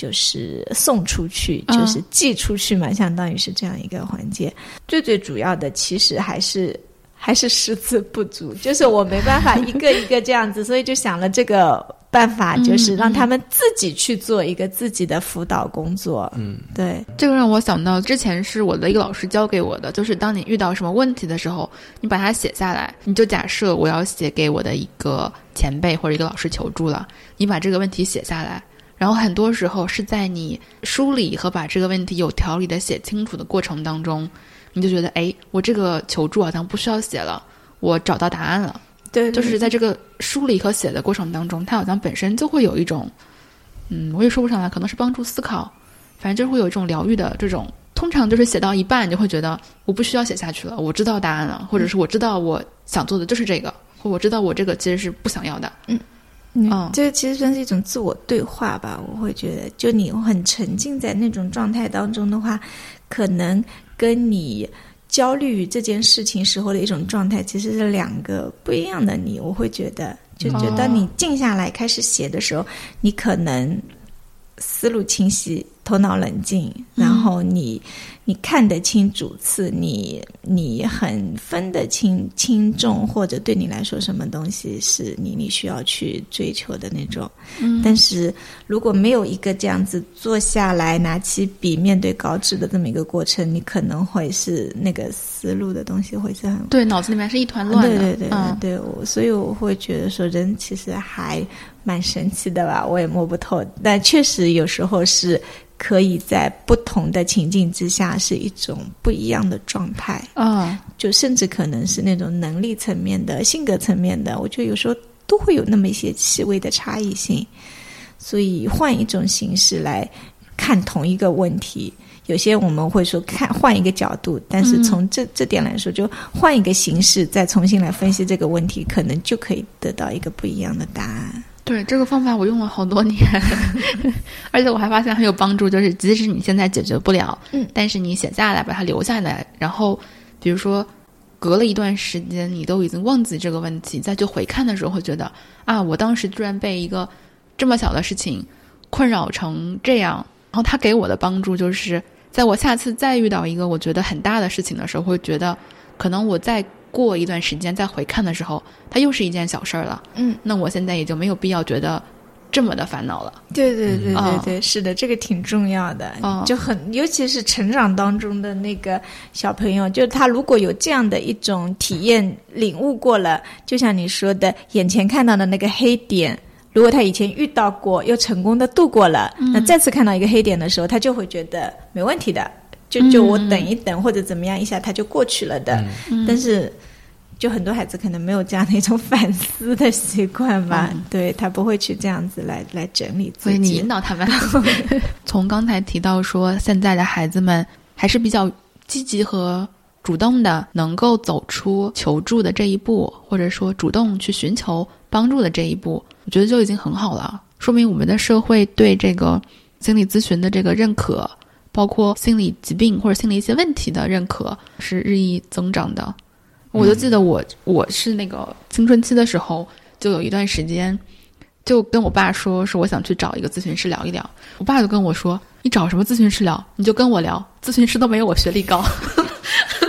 就是送出去，嗯就是寄出去嘛，相当于是这样一个环节。最最主要的，其实还是还是师资不足，就是我没办法一个一个这样子，所以就想了这个办法，就是让他们自己去做一个自己的辅导工作。嗯，对，这个让我想到之前是我的一个老师教给我的，就是当你遇到什么问题的时候，你把它写下来，你就假设我要写给我的一个前辈或者一个老师求助了，你把这个问题写下来。然后很多时候是在你梳理和把这个问题有条理的写清楚的过程当中，你就觉得，哎，我这个求助好像不需要写了，我找到答案了。对，就是在这个梳理和写的过程当中，它好像本身就会有一种，嗯，我也说不上来，可能是帮助思考，反正就是会有一种疗愈的这种。通常就是写到一半，你就会觉得我不需要写下去了，我知道答案了，或者是我知道我想做的就是这个，或我知道我这个其实是不想要的。嗯嗯，这个其实算是一种自我对话吧。我会觉得，就你很沉浸在那种状态当中的话，可能跟你焦虑于这件事情时候的一种状态，其实是两个不一样的你。我会觉得，就觉得当你静下来开始写的时候，你可能思路清晰，头脑冷静，然后你你看得清主次，你你很分得清轻重，或者对你来说什么东西是你你需要去追求的那种。嗯但是如果没有一个这样子坐下来，拿起笔面对稿纸的这么一个过程，你可能会是那个思路的东西会是很对，脑子里面是一团乱的。对对对嗯对，我所以我会觉得说，人其实还蛮神奇的吧，我也摸不透。但确实有时候是可以在不同的情境之下是一种不一样的状态，啊，就甚至可能是那种能力层面的、性格层面的，我觉得有时候都会有那么一些细微的差异性。所以换一种形式来看同一个问题，有些我们会说看换一个角度，但是从这、这点来说，就换一个形式再重新来分析这个问题，可能就可以得到一个不一样的答案。对这个方法，我用了好多年，而且我还发现很有帮助。就是即使你现在解决不了，嗯，但是你写下来，把它留下来，然后比如说隔了一段时间，你都已经忘记这个问题，再去回看的时候，会觉得啊，我当时居然被一个这么小的事情困扰成这样。然后他给我的帮助就是，在我下次再遇到一个我觉得很大的事情的时候，会觉得可能我在。过一段时间再回看的时候，它又是一件小事儿了。嗯，那我现在也就没有必要觉得这么的烦恼了。对对对对对，是的，这个挺重要的。就很，尤其是成长当中的那个小朋友，就他如果有这样的一种体验、领悟过了，就像你说的，眼前看到的那个黑点，如果他以前遇到过，又成功的度过了，那再次看到一个黑点的时候，他就会觉得没问题的。就就我等一等或者怎么样一下他就过去了的，但是就很多孩子可能没有这样的一种反思的习惯吧，对他不会去这样子来来整理自己。所以你引导他们。从刚才提到说，现在的孩子们还是比较积极和主动的，能够走出求助的这一步，或者说主动去寻求帮助的这一步，我觉得就已经很好了，说明我们的社会对这个心理咨询的这个认可。包括心理疾病或者心理一些问题的认可是日益增长的。我就记得我我是那个青春期的时候，就有一段时间，就跟我爸说，是我想去找一个咨询师聊一聊。我爸就跟我说：“你找什么咨询师聊？你就跟我聊，咨询师都没有我学历高。”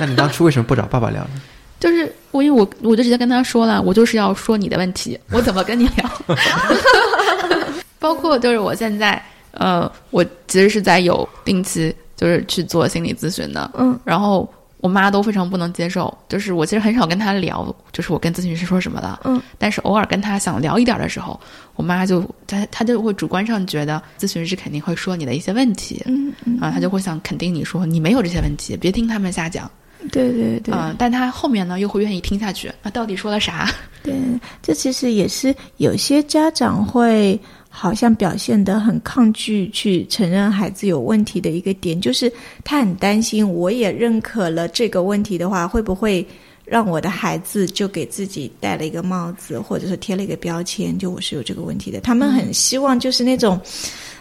那你当初为什么不找爸爸聊呢？就是我因为我我就直接跟他说了，我就是要说你的问题，我怎么跟你聊？包括就是我现在。呃，我其实是在有定期就是去做心理咨询的，嗯，然后我妈都非常不能接受，就是我其实很少跟她聊，就是我跟咨询师说什么的，嗯，但是偶尔跟她想聊一点的时候，我妈就她她就会主观上觉得咨询师肯定会说你的一些问题，嗯嗯，啊，她就会想肯定你说你没有这些问题，别听他们瞎讲，对对对，啊，但她后面呢又会愿意听下去，啊，到底说了啥？对，这其实也是有些家长会。好像表现得很抗拒去承认孩子有问题的一个点，就是他很担心，我也认可了这个问题的话，会不会让我的孩子就给自己戴了一个帽子，或者是贴了一个标签，就我是有这个问题的。他们很希望就是那种，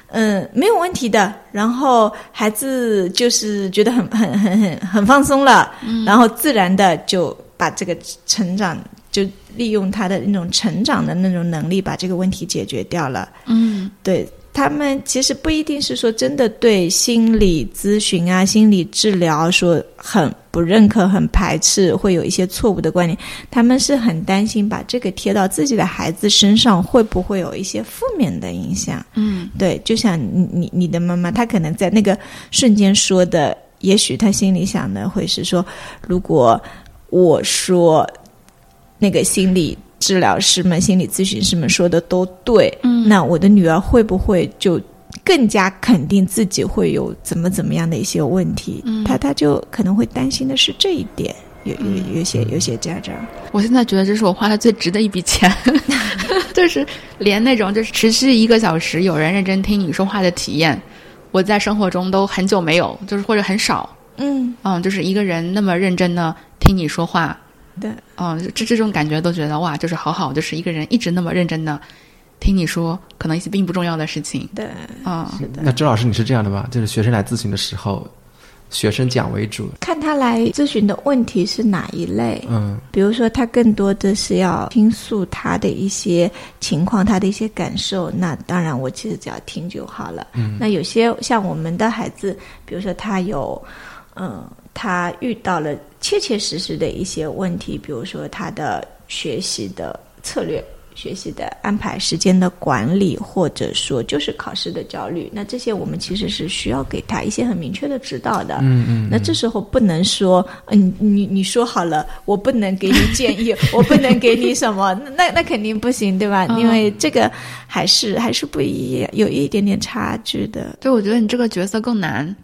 嗯，没有问题的，然后孩子就是觉得很很很很很放松了，然后自然的就把这个成长就。利用他的那种成长的那种能力，把这个问题解决掉了。嗯，对他们其实不一定是说真的对心理咨询啊、心理治疗说很不认可、很排斥，会有一些错误的观念。他们是很担心把这个贴到自己的孩子身上，会不会有一些负面的影响？嗯，对，就像你你你的妈妈，她可能在那个瞬间说的，也许她心里想的会是说，如果我说。那个心理治疗师们、心理咨询师们说的都对，嗯，那我的女儿会不会就更加肯定自己会有怎么怎么样的一些问题？嗯，她她就可能会担心的是这一点。有有有些有些家长，我现在觉得这是我花的最值的一笔钱，就是连那种就是持续一个小时有人认真听你说话的体验，我在生活中都很久没有，就是或者很少，嗯嗯，就是一个人那么认真的听你说话。对，嗯，这这种感觉都觉得哇，就是好好，就是一个人一直那么认真的听你说，可能一些并不重要的事情。对，啊，是的。那周老师，你是这样的吗？就是学生来咨询的时候，学生讲为主，看他来咨询的问题是哪一类。嗯，比如说他更多的是要倾诉他的一些情况，他的一些感受，那当然我其实只要听就好了。嗯，那有些像我们的孩子，比如说他有，嗯。他遇到了切切实实的一些问题，比如说他的学习的策略、学习的安排、时间的管理，或者说就是考试的焦虑。那这些我们其实是需要给他一些很明确的指导的。嗯嗯。那这时候不能说，嗯，你你说好了，我不能给你建议，我不能给你什么，那那肯定不行，对吧？因为这个还是还是不一样，有一点点差距的。对，我觉得你这个角色更难。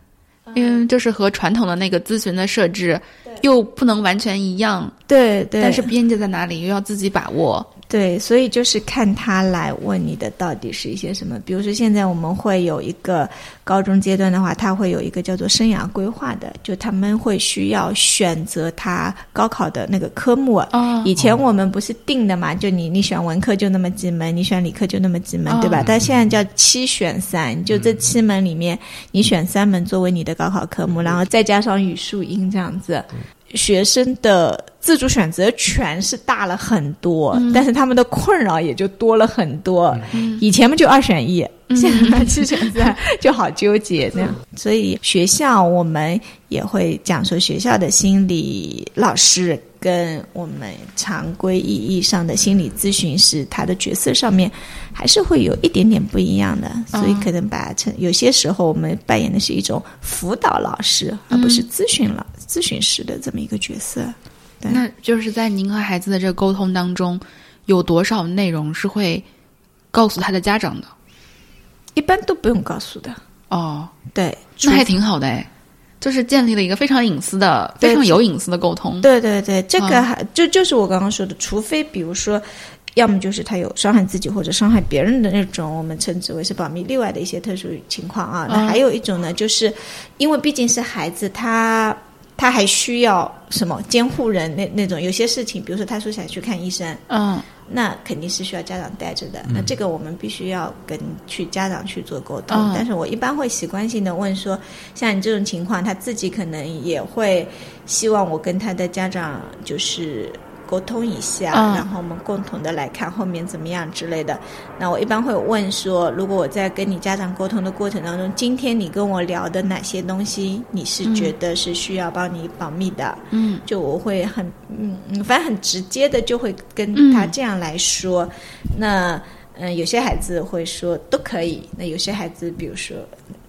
因为就是和传统的那个咨询的设置，又不能完全一样。对对。但是边界在哪里，又要自己把握。对，所以就是看他来问你的到底是一些什么。比如说，现在我们会有一个高中阶段的话，他会有一个叫做生涯规划的，就他们会需要选择他高考的那个科目。哦以前我们不是定的嘛，就你你选文科就那么几门，你选理科就那么几门，对吧？但现在叫七选三，就这七门里面你选三门作为你的高考科目，然后再加上语数英这样子。学生的自主选择权是大了很多，但是他们的困扰也就多了很多。以前嘛就二选一，现在七选三 就好纠结这样。所以学校我们也会讲说，学校的心理老师跟我们常规意义上的心理咨询师，他的角色上面还是会有一点点不一样的。所以可能把它成有些时候我们扮演的是一种辅导老师，而不是咨询老咨询师的这么一个角色。对那就是在您和孩子的这个沟通当中，有多少内容是会告诉他的家长的？一般都不用告诉的。哦，对，那还挺好的哎，就是建立了一个非常隐私的、非常有隐私的沟通。对对对，这个嗯还、就就是我刚刚说的，除非比如说，要么就是他有伤害自己或者伤害别人的那种，我们称之为是保密例外的一些特殊情况啊。那嗯还有一种呢，就是因为毕竟是孩子，他他还需要什么监护人那那种，有些事情，比如说他说想去看医生，嗯那肯定是需要家长带着的。那这个我们必须要跟去家长去做沟通。嗯但是我一般会习惯性的问说，像你这种情况，他自己可能也会希望我跟他的家长就是沟通一下，嗯然后我们共同的来看后面怎么样之类的。那我一般会问说，如果我在跟你家长沟通的过程当中，今天你跟我聊的哪些东西，你是觉得是需要帮你保密的？嗯就我会很嗯嗯，反正很直接的就会跟他这样来说。那嗯，有些孩子会说都可以，那有些孩子比如说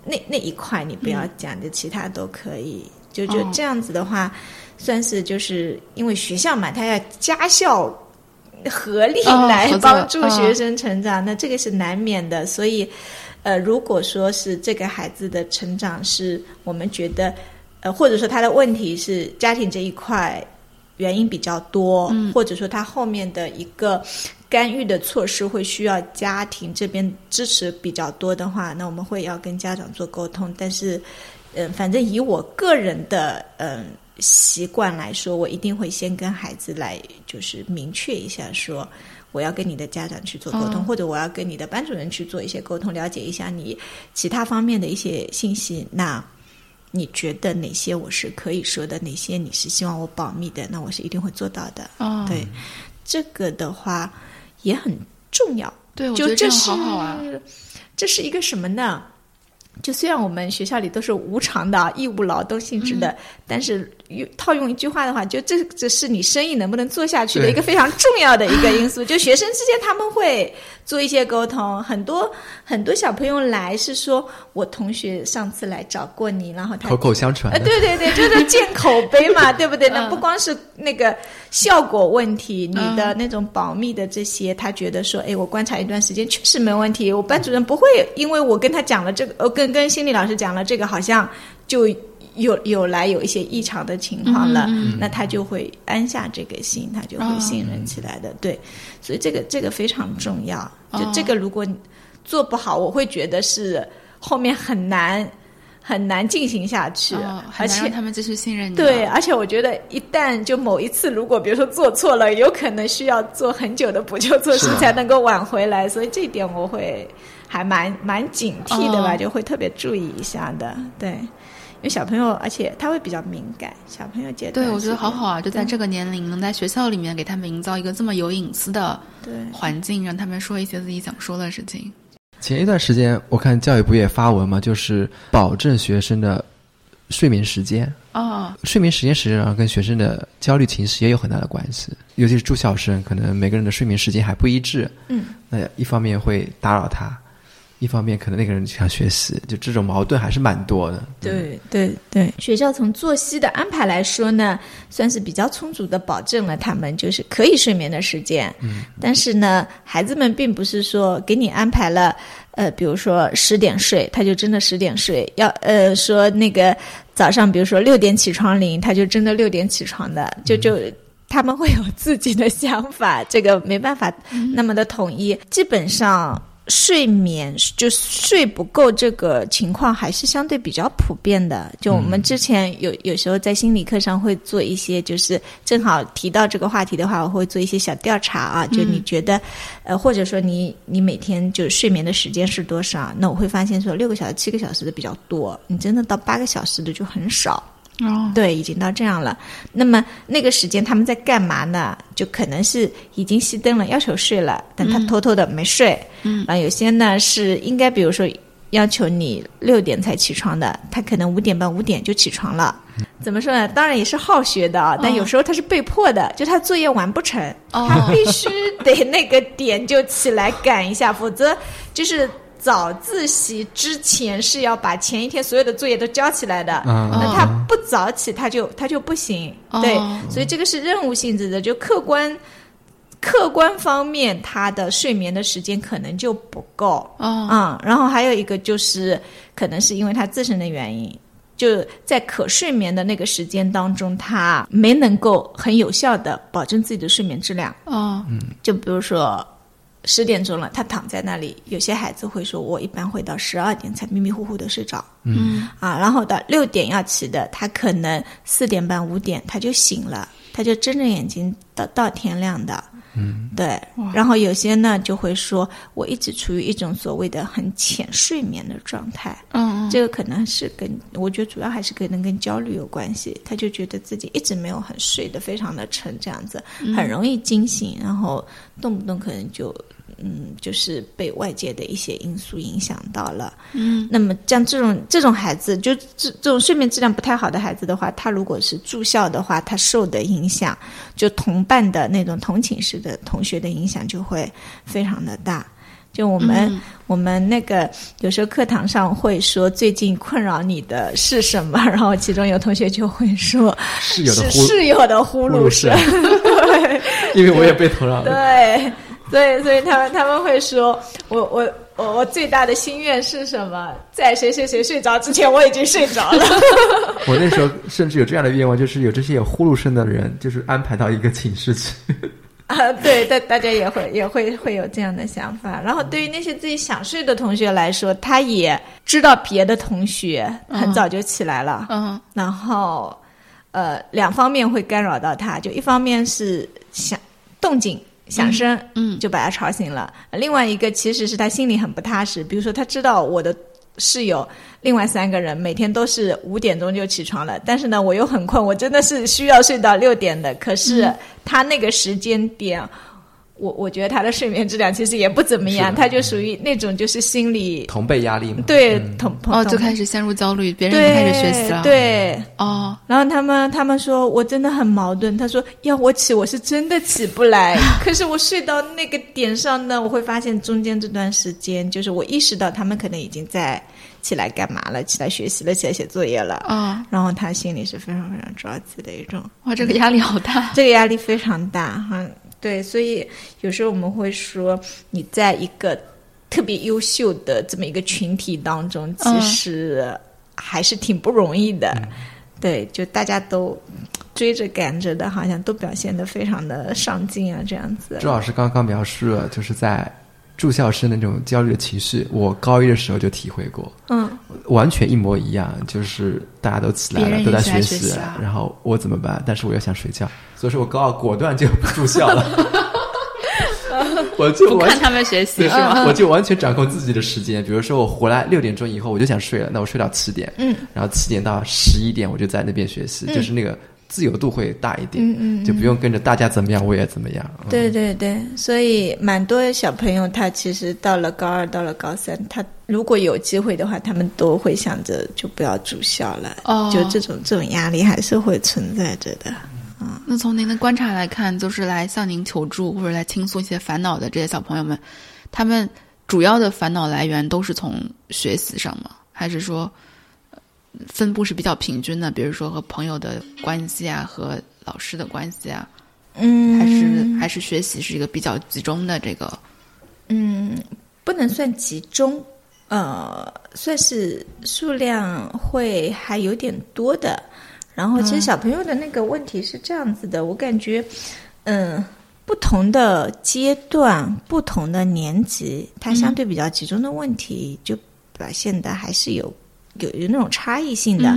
那那一块你不要讲，就其他都可以。就就哦这样子的话，算是就是因为学校嘛，他要家校合力哦来帮助哦学生成长，那这个是难免的。所以，呃，如果说是这个孩子的成长是我们觉得，呃，或者说他的问题是家庭这一块原因比较多，嗯或者说他后面的一个干预的措施会需要家庭这边支持比较多的话，那我们会要跟家长做沟通。但是，嗯、反正以我个人的嗯、习惯来说，我一定会先跟孩子来就是明确一下说。我要跟你的家长去做沟通，嗯或者我要跟你的班主任去做一些沟通，了解一下你其他方面的一些信息。那你觉得哪些我是可以说的，哪些你是希望我保密的？那我是一定会做到的。哦，对，这个的话也很重要。对，我觉得这样就这是好好啊。这是一个什么呢？就虽然我们学校里都是无偿的义务劳动性质的，但是用套用一句话的话，就这这是你生意能不能做下去的一个非常重要的一个因素。就学生之间他们会做一些沟通，很多很多小朋友来是说我同学上次来找过你，然后他口口相传呃，对对对，就是建口碑嘛，对不对？那嗯不光是那个效果问题，你的那种保密的这些，他觉得说，哎，我观察一段时间确实没问题，我班主任不会因为我跟他讲了这个，呃，跟跟心理老师讲了这个，好像就有有来有一些异常的情况了，嗯那他就会安下这个心，他就会信任起来的。对，所以这个这个非常重要。就哦这个，如果你做不好，我会觉得是后面很难很难进行下去，哦，而且。他们继续信任你。对，，而且我觉得一旦就某一次，如果比如说做错了，有可能需要做很久的补救措施才能够挽回来，所以这一点我会还蛮蛮警惕的吧，哦就会特别注意一下的。对，因为小朋友，而且他会比较敏感，小朋友阶段对，我觉得好好啊，就在这个年龄，能在学校里面给他们营造一个这么有隐私的环境，让他们说一些自己想说的事情。前一段时间，我看教育部也发文嘛，就是保证学生的睡眠时间。哦，睡眠时间实际上跟学生的焦虑情绪也有很大的关系，尤其是住校生，可能每个人的睡眠时间还不一致。嗯，那一方面会打扰他，一方面可能那个人就想学习，就这种矛盾还是蛮多的。对对对，学校从作息的安排来说呢，算是比较充足的保证了他们就是可以睡眠的时间。嗯，但是呢，孩子们并不是说给你安排了，呃，比如说十点睡，他就真的十点睡；要呃说那个早上，比如说六点起床铃，他就真的六点起床的，就就。他们会有自己的想法，这个没办法那么的统一。基本上。睡眠就睡不够这个情况还是相对比较普遍的。就我们之前有有时候在心理课上会做一些，就是正好提到这个话题的话，我会做一些小调查啊。就你觉得，呃，或者说你你每天就睡眠的时间是多少？那我会发现说六个小时、七个小时的比较多，你真的到八个小时的就很少。哦，对，已经到这样了。那么那个时间他们在干嘛呢？就可能是已经熄灯了，要求睡了，但他偷偷的没睡。嗯，啊，有些呢是应该，比如说要求你六点才起床的，他可能五点半、五点就起床了。怎么说呢？当然也是好学的啊，但有时候他是被迫的，就他作业完不成，他必须得那个点就起来赶一下，否则就是。早自习之前是要把前一天所有的作业都交起来的，那他不早起，他就他就不行。对，所以这个是任务性质的，就客观客观方面，他的睡眠的时间可能就不够。嗯，然后还有一个就是，可能是因为他自身的原因，就在可睡眠的那个时间当中，他没能够很有效的保证自己的睡眠质量。哦，嗯，就比如说。十点钟了，他躺在那里。有些孩子会说：“我一般会到十二点才迷迷糊糊的睡着。”嗯啊，然后到六点要起的，他可能四点半、五点他就醒了，他就睁着眼睛到到天亮的。嗯，对。然后有些呢就会说：“我一直处于一种所谓的很浅睡眠的状态。”嗯嗯，这个可能是跟我觉得主要还是可能跟焦虑有关系。他就觉得自己一直没有很睡得非常的沉，这样子很容易惊醒，然后动不动可能就。嗯，就是被外界的一些因素影响到了。嗯，那么像这种这种孩子，就这这种睡眠质量不太好的孩子的话，他如果是住校的话，他受的影响，就同伴的那种同寝室的同学的影响就会非常的大。就我们我们那个有时候课堂上会说，最近困扰你的是什么？然后其中有同学就会说，室友的室友的呼噜声。对，因为我也被 同扰了。对。对，所以他们他们会说，我我我我最大的心愿是什么？在谁谁谁睡着之前，我已经睡着了。我那时候甚至有这样的愿望，就是有这些有呼噜声的人，就是安排到一个寝室去。啊，对，大大家也会也会会有这样的想法。然后对于那些自己想睡的同学来说，他也知道别的同学很早就起来了。嗯，然后呃，两方面会干扰到他，就一方面是想动静。响声，嗯，就把他吵醒了。另外一个其实是他心里很不踏实，比如说他知道我的室友另外三个人每天都是五点钟就起床了，但是呢，我又很困，我真的是需要睡到六点的。可是他那个时间点。我我觉得他的睡眠质量其实也不怎么样，他就属于那种就是心理同辈压力嘛。对，同哦，就开始陷入焦虑，别人也开始学习了。对，哦，然后他们他们说我真的很矛盾，他说要我起我是真的起不来，可是我睡到那个点上呢，我会发现中间这段时间就是我意识到他们可能已经在起来干嘛了，起来学习了，起来写作业了。啊，然后他心里是非常非常着急的一种。哇，这个压力好大，这个压力非常大哈。对，所以有时候我们会说，你在一个特别优秀的这么一个群体当中，其实还是挺不容易的。对，就大家都追着赶着的，好像都表现的非常的上进啊，这样子。朱老师刚刚描述了，就是在住校生的那种焦虑的情绪，我高一的时候就体会过。嗯，完全一模一样，就是大家都起来了，都在学习，然后我怎么办？但是我又想睡觉。所以说我高二果断就不住校了，我就不看他们学习是吗？我就完全掌控自己的时间。比如说我回来六点钟以后我就想睡了，那我睡到七点，嗯，然后七点到十一点我就在那边学习，就是那个自由度会大一点，嗯嗯，就不用跟着大家怎么样我也怎么样。对对对，所以蛮多小朋友他其实到了高二到了高三，他如果有机会的话，他们都会想着就不要住校了，哦，就这种这种压力还是会存在着的。那从您的观察来看，就是来向您求助或者来倾诉一些烦恼的这些小朋友们，他们主要的烦恼来源都是从学习上吗？还是说分布是比较平均的？比如说和朋友的关系啊，和老师的关系啊，嗯，还是还是学习是一个比较集中的这个？嗯，不能算集中，呃，算是数量会还有点多的。然后其实小朋友的那个问题是这样子的，我感觉，嗯，不同的阶段、不同的年级，它相对比较集中的问题，就表现的还是有。有有那种差异性的，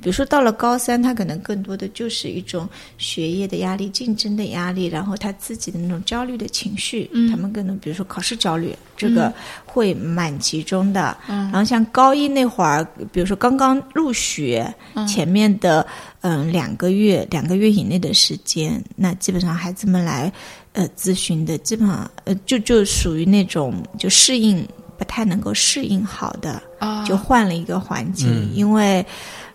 比如说到了高三，他可能更多的就是一种学业的压力、竞争的压力，然后他自己的那种焦虑的情绪，他们可能比如说考试焦虑，这个会蛮集中的。然后像高一那会儿，比如说刚刚入学，前面的嗯两个月、两个月以内的时间，那基本上孩子们来呃咨询的，基本上呃就就属于那种就适应。不太能够适应好的，就换了一个环境，因为，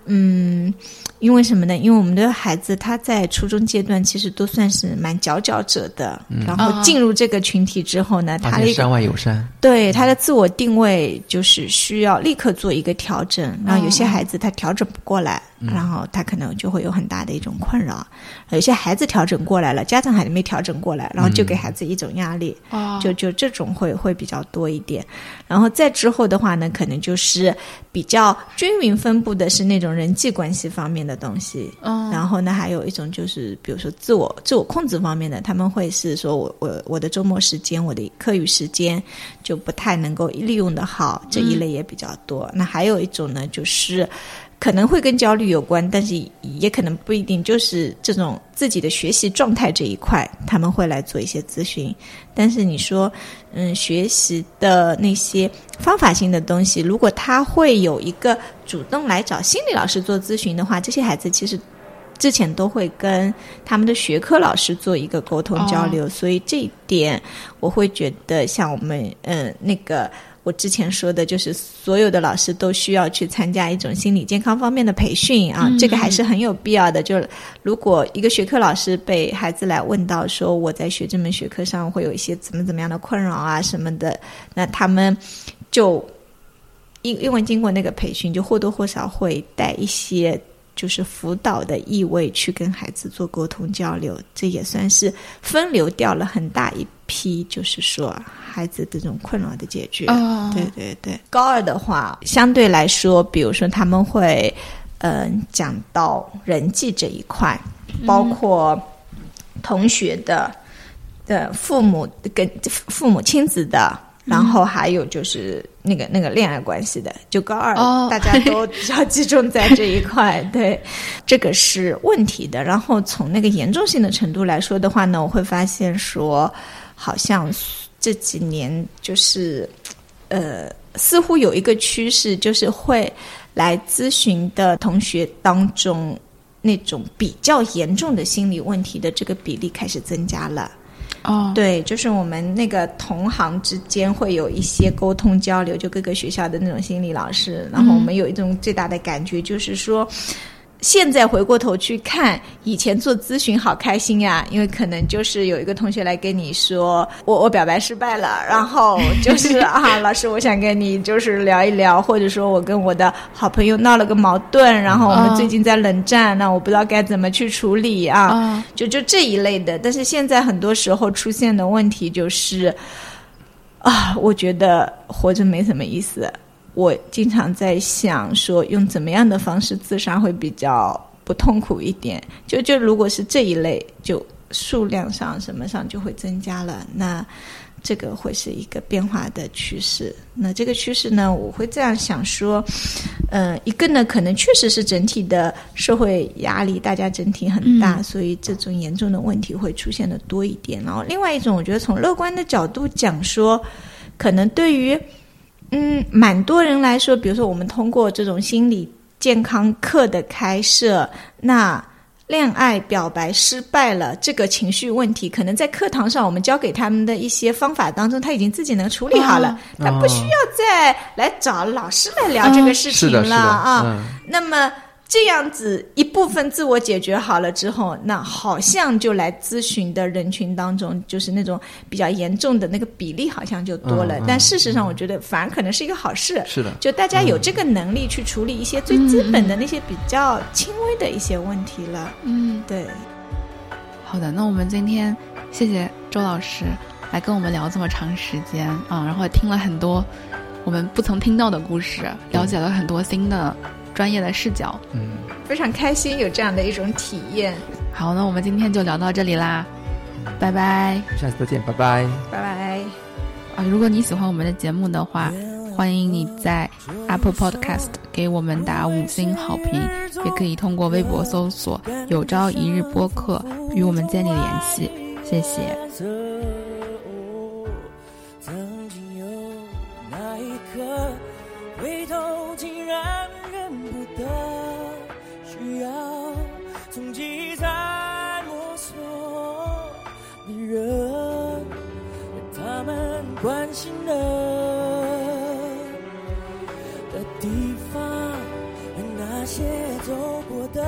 嗯。因为什么呢？因为我们的孩子他在初中阶段其实都算是蛮佼佼者的，然后进入这个群体之后呢，他的山外有山，对他的自我定位就是需要立刻做一个调整。然后有些孩子他调整不过来，然后他可能就会有很大的一种困扰。有些孩子调整过来了，家长还没调整过来，然后就给孩子一种压力，就就这种会会比较多一点。然后再之后的话呢，可能就是比较均匀分布的是那种人际关系方面。的东西，嗯，然后呢，还有一种就是，比如说自我自我控制方面的，他们会是说我我我的周末时间，我的课余时间就不太能够利用的好，这一类也比较多。那还有一种呢，就是。可能会跟焦虑有关，但是也可能不一定，就是这种自己的学习状态这一块，他们会来做一些咨询。但是你说，嗯，学习的那些方法性的东西，如果他会有一个主动来找心理老师做咨询的话，这些孩子其实之前都会跟他们的学科老师做一个沟通交流，所以这一点我会觉得，像我们嗯那个。我之前说的就是所有的老师都需要去参加一种心理健康方面的培训啊，这个还是很有必要的。就是如果一个学科老师被孩子来问到说我在学这门学科上会有一些怎么怎么样的困扰啊什么的，那他们就因因为经过那个培训，就或多或少会带一些。就是辅导的意味去跟孩子做沟通交流，这也算是分流掉了很大一批，就是说孩子这种困扰的解决。对对对，高二的话，相对来说，比如说他们会嗯讲到人际这一块，包括同学的的父母跟父母亲子的。然后还有就是那个那个恋爱关系的，就高二大家都 比较集中在这一块，对，这个是问题的。然后从那个严重性的程度来说的话呢，我会发现说，好像这几年就是呃，似乎有一个趋势，就是会来咨询的同学当中，那种比较严重的心理问题的这个比例开始增加了。哦，对，就是我们那个同行之间会有一些沟通交流，就各个学校的那种心理老师，然后我们有一种最大的感觉就是说。现在回过头去看，以前做咨询好开心呀，因为可能就是有一个同学来跟你说，我我表白失败了，然后就是 啊，老师，我想跟你就是聊一聊，或者说我跟我的好朋友闹了个矛盾，然后我们最近在冷战，那我不知道该怎么去处理啊，就就这一类的。但是现在很多时候出现的问题就是，啊，我觉得活着没什么意思。我经常在想，说用怎么样的方式自杀会比较不痛苦一点？就就如果是这一类，就数量上什么上就会增加了，那这个会是一个变化的趋势。那这个趋势呢，我会这样想说，嗯，一个呢，可能确实是整体的社会压力，大家整体很大，所以这种严重的问题会出现的多一点。然后另外一种，我觉得从乐观的角度讲说，可能对于。嗯，蛮多人来说，比如说我们通过这种心理健康课的开设，那恋爱表白失败了这个情绪问题，可能在课堂上我们教给他们的一些方法当中，他已经自己能处理好了，他不需要再来找老师来聊这个事情了啊。那么。这样子一部分自我解决好了之后，那好像就来咨询的人群当中，就是那种比较严重的那个比例好像就多了。但事实上，我觉得反而可能是一个好事。是的，就大家有这个能力去处理一些最基本的那些比较轻微的一些问题了。嗯，对。好的，那我们今天谢谢周老师来跟我们聊这么长时间啊，然后听了很多我们不曾听到的故事，了解了很多新的。专业的视角。嗯，非常开心有这样的一种体验。好，那我们今天就聊到这里啦，拜拜。下次再见，拜拜。拜拜。啊，如果你喜欢我们的节目的话，欢迎你在 Apple Podcast 给我们打五星好评，也可以通过微博搜索“有朝一日播客”与我们建立联系。谢谢。关心的的地方，和那些走过的